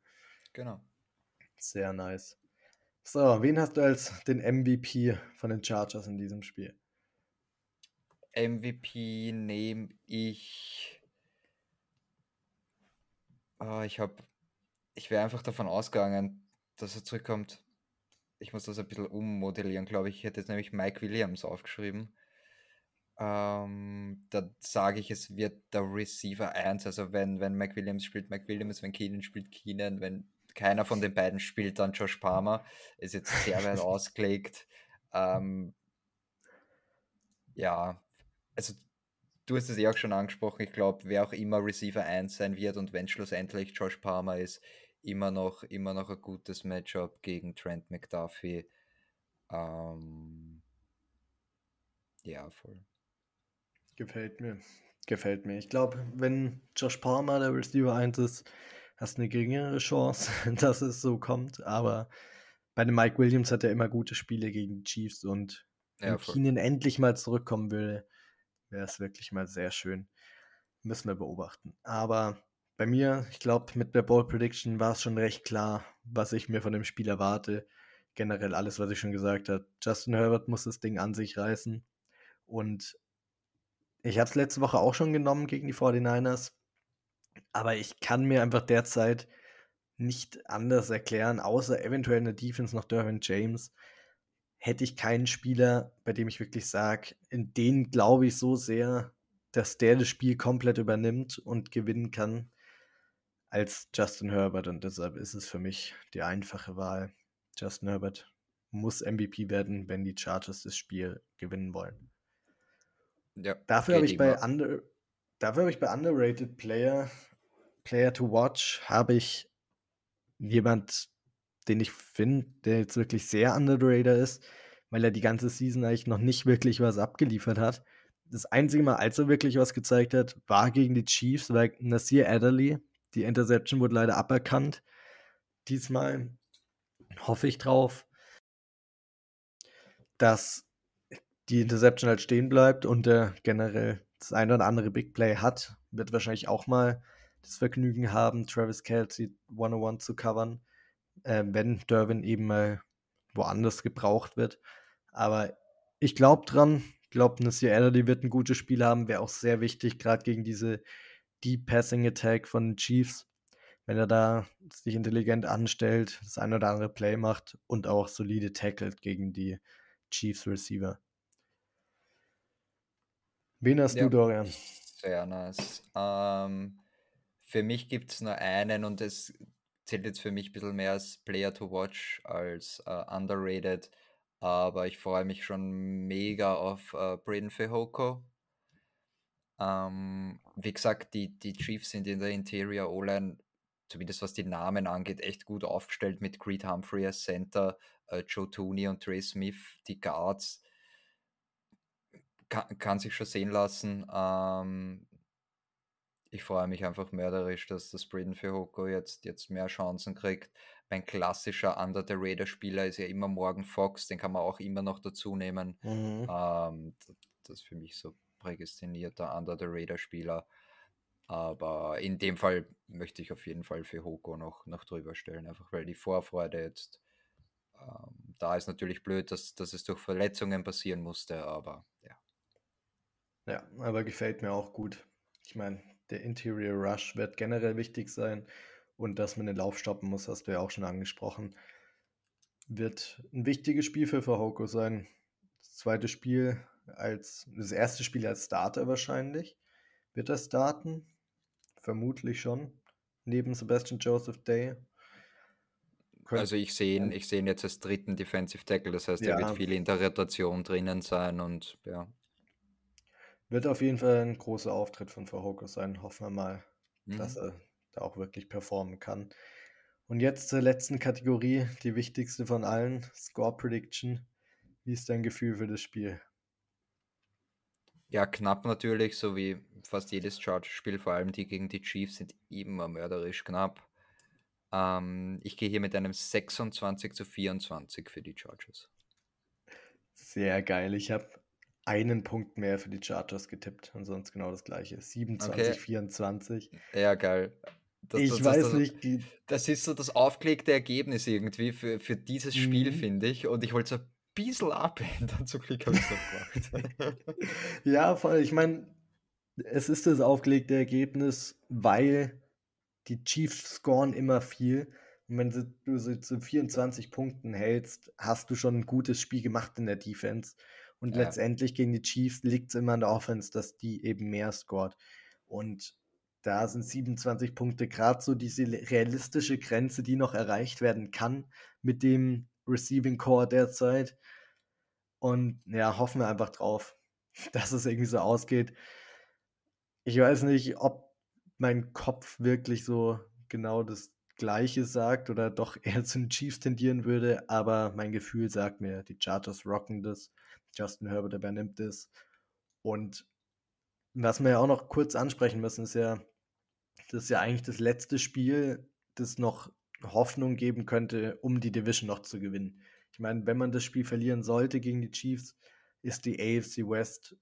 Genau. Sehr nice. So, wen hast du als den MVP von den Chargers in diesem Spiel? MVP nehme ich. Oh, ich habe ich wäre einfach davon ausgegangen, dass er zurückkommt. Ich muss das ein bisschen ummodellieren, glaube ich. Ich hätte jetzt nämlich Mike Williams aufgeschrieben. Ähm, da sage ich, es wird der Receiver 1. Also wenn, wenn Mike Williams spielt, Mike Williams, wenn Keenan spielt, Keenan, wenn keiner von den beiden spielt, dann Josh Palmer. Ist jetzt sehr weit ausgelegt. Ähm, ja, also du hast es ja auch schon angesprochen. Ich glaube, wer auch immer Receiver 1 sein wird und wenn schlussendlich Josh Palmer ist, immer noch, immer noch ein gutes Matchup gegen Trent McDuffie. Ähm, ja, voll. Gefällt mir. Gefällt mir. Ich glaube, wenn Josh Palmer der Receiver 1 ist, hast du eine geringere Chance, dass es so kommt. Aber bei dem Mike Williams hat er immer gute Spiele gegen die Chiefs und wenn ja, Keenan endlich mal zurückkommen würde, wäre es wirklich mal sehr schön. Müssen wir beobachten. Aber bei mir, ich glaube, mit der Ball Prediction war es schon recht klar, was ich mir von dem Spiel erwarte. Generell alles, was ich schon gesagt habe. Justin Herbert muss das Ding an sich reißen. Und ich habe es letzte Woche auch schon genommen gegen die 49ers. Aber ich kann mir einfach derzeit nicht anders erklären, außer eventuell in der Defense noch Derwin James, hätte ich keinen Spieler, bei dem ich wirklich sage, in den glaube ich so sehr, dass der das Spiel komplett übernimmt und gewinnen kann als Justin Herbert und deshalb ist es für mich die einfache Wahl. Justin Herbert muss MVP werden, wenn die Chargers das Spiel gewinnen wollen. Ja, Dafür habe ich bei under, dafür habe ich bei underrated Player, Player to watch, habe ich jemand, den ich finde, der jetzt wirklich sehr underrated ist, weil er die ganze Season eigentlich noch nicht wirklich was abgeliefert hat. Das einzige Mal, als er wirklich was gezeigt hat, war gegen die Chiefs, weil Nasir Adderley, die Interception wurde leider aberkannt. Diesmal hoffe ich drauf, dass die Interception halt stehen bleibt und er generell das eine oder andere Big Play hat. Wird wahrscheinlich auch mal das Vergnügen haben, Travis Kelsey 101 zu covern, äh, wenn Derwin eben mal woanders gebraucht wird. Aber ich glaube dran, ich glaube, Nasir Adderley wird ein gutes Spiel haben, wäre auch sehr wichtig, gerade gegen diese Deep Passing Attack von den Chiefs. Wenn er da sich intelligent anstellt, das ein oder andere Play macht und auch solide tackelt gegen die Chiefs Receiver. Wen hast Ja. du, Dorian? Sehr nice. Ähm, für mich gibt es nur einen und das zählt jetzt für mich ein bisschen mehr als Player to Watch als äh, underrated. Aber ich freue mich schon mega auf äh, Braden Fehoko. Ähm, wie gesagt, die, die Chiefs sind in der Interior O-Line, zumindest was die Namen angeht, echt gut aufgestellt mit Creed Humphrey als Center, äh, Joe Tooney und Trey Smith, die Guards. Kann, kann sich schon sehen lassen. Ähm, ich freue mich einfach mörderisch, dass das Braden Fehoko jetzt, jetzt mehr Chancen kriegt. Mein klassischer Under the Radar Spieler ist ja immer Morgan Fox, den kann man auch immer noch dazu nehmen. Mhm. Ähm, das ist für mich so prädestinierter Under the Radar Spieler. Aber in dem Fall möchte ich auf jeden Fall für Hoko noch, noch drüber stellen, einfach weil die Vorfreude jetzt ähm, da ist natürlich blöd, dass, dass es durch Verletzungen passieren musste, aber ja. Ja, aber gefällt mir auch gut. Ich meine, der Interior Rush wird generell wichtig sein und dass man den Lauf stoppen muss, hast du ja auch schon angesprochen. Wird ein wichtiges Spiel für Fahoko sein. Das zweite Spiel als, das erste Spiel als Starter wahrscheinlich. Wird er starten? Vermutlich schon. Neben Sebastian Joseph Day. Könnt- Also ich sehe ihn, ich sehe ihn jetzt als dritten Defensive Tackle, das heißt, er Ja. wird viel in der Rotation drinnen sein und ja. Wird auf jeden Fall ein großer Auftritt von Fahoko sein. Hoffen wir mal, Mhm. dass er da auch wirklich performen kann. Und jetzt zur letzten Kategorie, die wichtigste von allen, Score Prediction. Wie ist dein Gefühl für das Spiel? Ja, knapp natürlich, so wie fast jedes Chargers-Spiel, vor allem die gegen die Chiefs, sind immer mörderisch knapp. Ähm, ich gehe hier mit einem 26 zu 24 für die Chargers. Sehr geil. Ich habe einen Punkt mehr für die Chargers getippt und sonst genau das gleiche. 27, Okay. 24. Ja, geil. Das, Ich das, weiß das, nicht, Das ist so das aufgelegte Ergebnis irgendwie für, für dieses Spiel, Mhm. finde ich. Und ich wollte es ein bisschen abändern. Zum Glück habe ich es noch gemacht. Ja, voll. Ich meine, es ist das aufgelegte Ergebnis, weil die Chiefs scoren immer viel. Und wenn du sie zu 24 Punkten hältst, hast du schon ein gutes Spiel gemacht in der Defense. Und Ja. letztendlich gegen die Chiefs liegt es immer an der Offense, dass die eben mehr scored. Und da sind 27 Punkte gerade so diese realistische Grenze, die noch erreicht werden kann mit dem Receiving Core derzeit. Und ja, hoffen wir einfach drauf, dass es irgendwie so ausgeht. Ich weiß nicht, ob mein Kopf wirklich so genau das Gleiche sagt oder doch eher zu den Chiefs tendieren würde, aber mein Gefühl sagt mir, die Chargers rocken das. Justin Herbert übernimmt das. Und was wir ja auch noch kurz ansprechen müssen, ist ja, das ist ja eigentlich das letzte Spiel, das noch Hoffnung geben könnte, um die Division noch zu gewinnen. Ich meine, wenn man das Spiel verlieren sollte gegen die Chiefs, ist die AFC West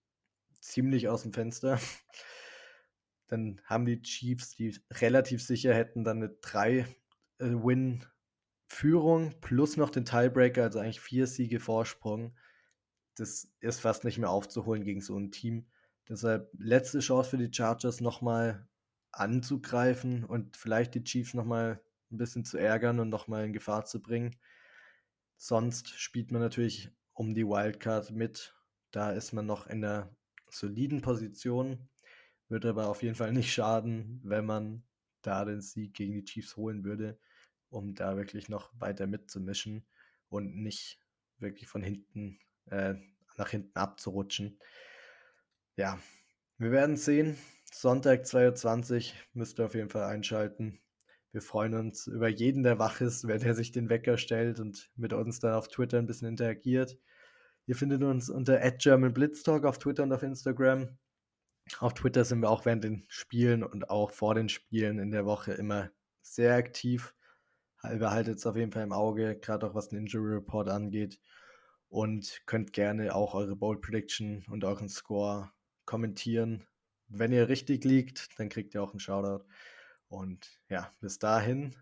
ziemlich aus dem Fenster. Dann haben die Chiefs, die relativ sicher hätten, dann eine 3-Win-Führung plus noch den Tiebreaker, also eigentlich vier Siege Vorsprung. Das ist fast nicht mehr aufzuholen gegen so ein Team. Deshalb letzte Chance für die Chargers nochmal anzugreifen und vielleicht die Chiefs nochmal ein bisschen zu ärgern und nochmal in Gefahr zu bringen. Sonst spielt man natürlich um die Wildcard mit. Da ist man noch in der soliden Position. Würde aber auf jeden Fall nicht schaden, wenn man da den Sieg gegen die Chiefs holen würde, um da wirklich noch weiter mitzumischen und nicht wirklich von hinten äh, nach hinten abzurutschen. Ja, wir werden sehen. Sonntag 22 müsst ihr auf jeden Fall einschalten. Wir freuen uns über jeden, der wach ist, wenn er sich den Wecker stellt und mit uns dann auf Twitter ein bisschen interagiert. Ihr findet uns unter @germanblitztalk auf Twitter und auf Instagram. Auf Twitter sind wir auch während den Spielen und auch vor den Spielen in der Woche immer sehr aktiv. Behaltet es auf jeden Fall im Auge, gerade auch was den Injury Report angeht. Und könnt gerne auch eure Bold Prediction und euren Score kommentieren. Wenn ihr richtig liegt, dann kriegt ihr auch einen Shoutout. Und ja, bis dahin,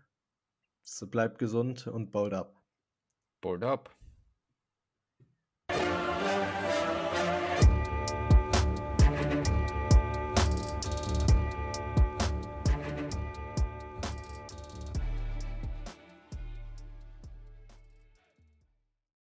bleibt gesund und bold up. Bold up.